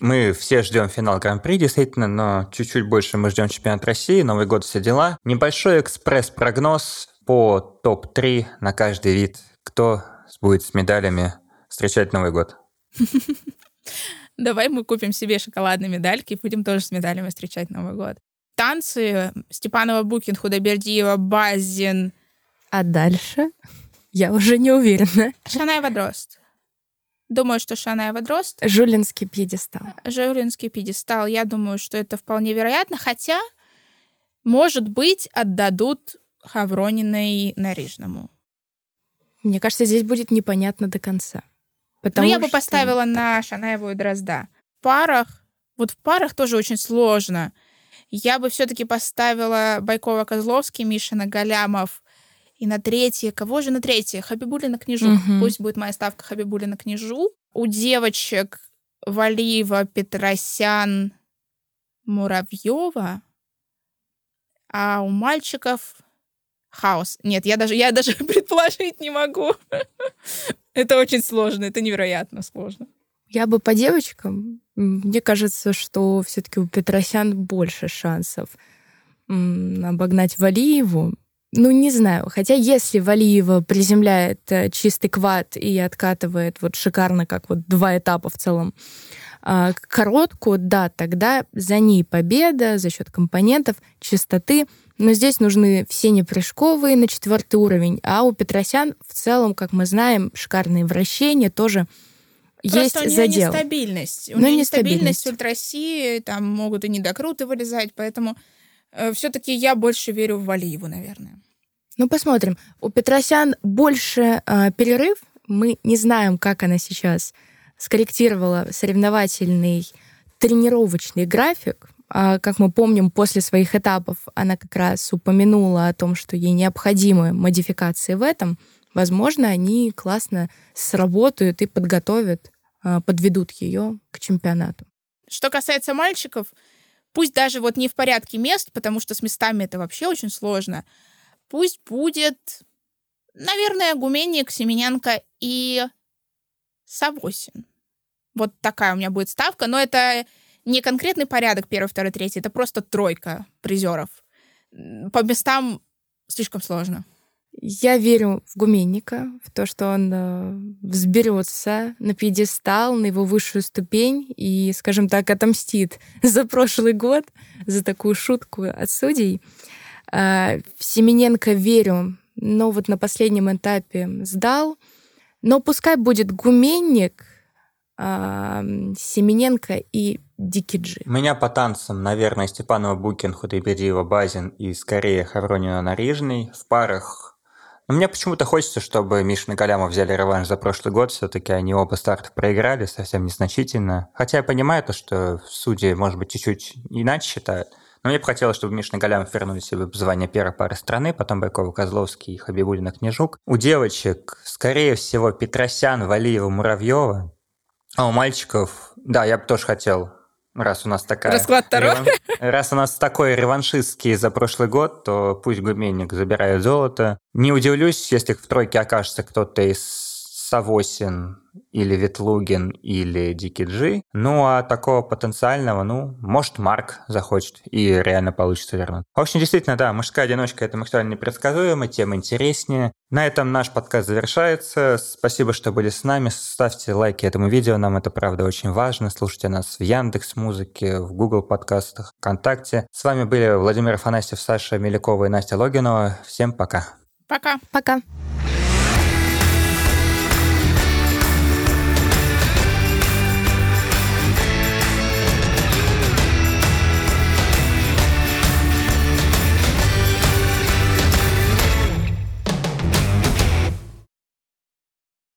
Мы все ждем финал Гран-при, действительно, но чуть-чуть больше мы ждем чемпионат России, Новый год, все дела. Небольшой экспресс-прогноз по топ-3 на каждый вид. Кто будет с медалями встречать Новый год? Давай мы купим себе шоколадные медальки и будем тоже с медалями встречать Новый год танцы Степанова, Букин, Худобердиева, Базин. А дальше? Я уже не уверена. Шанаева Дрозд. Думаю, что Шанаева Дрозд. Жулинский пьедестал. Жулинский пьедестал. Я думаю, что это вполне вероятно. Хотя, может быть, отдадут Хаврониной Нарижному. Мне кажется, здесь будет непонятно до конца. Ну, я бы поставила на Шанаеву и Дрозда. В парах, вот в парах тоже очень сложно. Я бы все-таки поставила Байкова-Козловский, Мишина Галямов. И на третье, кого же на третье? Хабибулина Княжу. Угу. Пусть будет моя ставка Хабибулина Княжу. У девочек Валиева, Петросян, Муравьева. А у мальчиков хаос. Нет, я даже, я даже предположить не могу. это очень сложно, это невероятно сложно. Я бы по девочкам. Мне кажется, что все-таки у Петросян больше шансов обогнать Валиеву. Ну, не знаю. Хотя если Валиева приземляет э, чистый квад и откатывает вот шикарно, как вот два этапа в целом, а, короткую, да, тогда за ней победа за счет компонентов, чистоты. Но здесь нужны все непрыжковые на четвертый уровень. А у Петросян в целом, как мы знаем, шикарные вращения тоже Просто есть у нее задел. нестабильность. У Но нее нестабильность в России, там могут и недокруты вылезать, поэтому все-таки я больше верю в Валиеву, наверное. Ну, посмотрим. У Петросян больше э, перерыв. Мы не знаем, как она сейчас скорректировала соревновательный тренировочный график. А, как мы помним, после своих этапов она как раз упомянула о том, что ей необходимы модификации в этом. Возможно, они классно сработают и подготовят, а, подведут ее к чемпионату. Что касается мальчиков, пусть даже вот не в порядке мест, потому что с местами это вообще очень сложно, пусть будет, наверное, Гуменник, Семененко и Савосин. Вот такая у меня будет ставка, но это не конкретный порядок первый, второй, третий, это просто тройка призеров. По местам слишком сложно. Я верю в Гуменника, в то, что он э, взберется на пьедестал, на его высшую ступень и, скажем так, отомстит за прошлый год, за такую шутку от судей. Э, в Семененко верю, но вот на последнем этапе сдал. Но пускай будет Гуменник, э, Семененко и Дикиджи. У меня по танцам, наверное, Степанова Букин, Худайбердиева Базин и скорее Хавронина Нарижный. В парах мне почему-то хочется, чтобы Мишин и Галямов взяли реванш за прошлый год. Все-таки они оба стартов проиграли совсем незначительно. Хотя я понимаю то, что судьи, может быть, чуть-чуть иначе считают. Но мне бы хотелось, чтобы Мишин и Галямов вернули себе звание первой пары страны, потом Байкова, Козловский и Хабибулина, Княжук. У девочек, скорее всего, Петросян, Валиева, Муравьева. А у мальчиков, да, я бы тоже хотел Раз у нас такая... Расклад Таро. Реван... Раз у нас такой реваншистский за прошлый год, то пусть Гуменник забирает золото. Не удивлюсь, если в тройке окажется кто-то из Савосин или Ветлугин или Дикий Джи. Ну, а такого потенциального, ну, может, Марк захочет и реально получится вернуть. В общем, действительно, да, мужская одиночка – это максимально непредсказуемо, тем интереснее. На этом наш подкаст завершается. Спасибо, что были с нами. Ставьте лайки этому видео, нам это, правда, очень важно. Слушайте нас в Яндекс Музыке, в Google подкастах, ВКонтакте. С вами были Владимир Афанасьев, Саша Мелякова и Настя Логинова. Всем пока. Пока. Пока.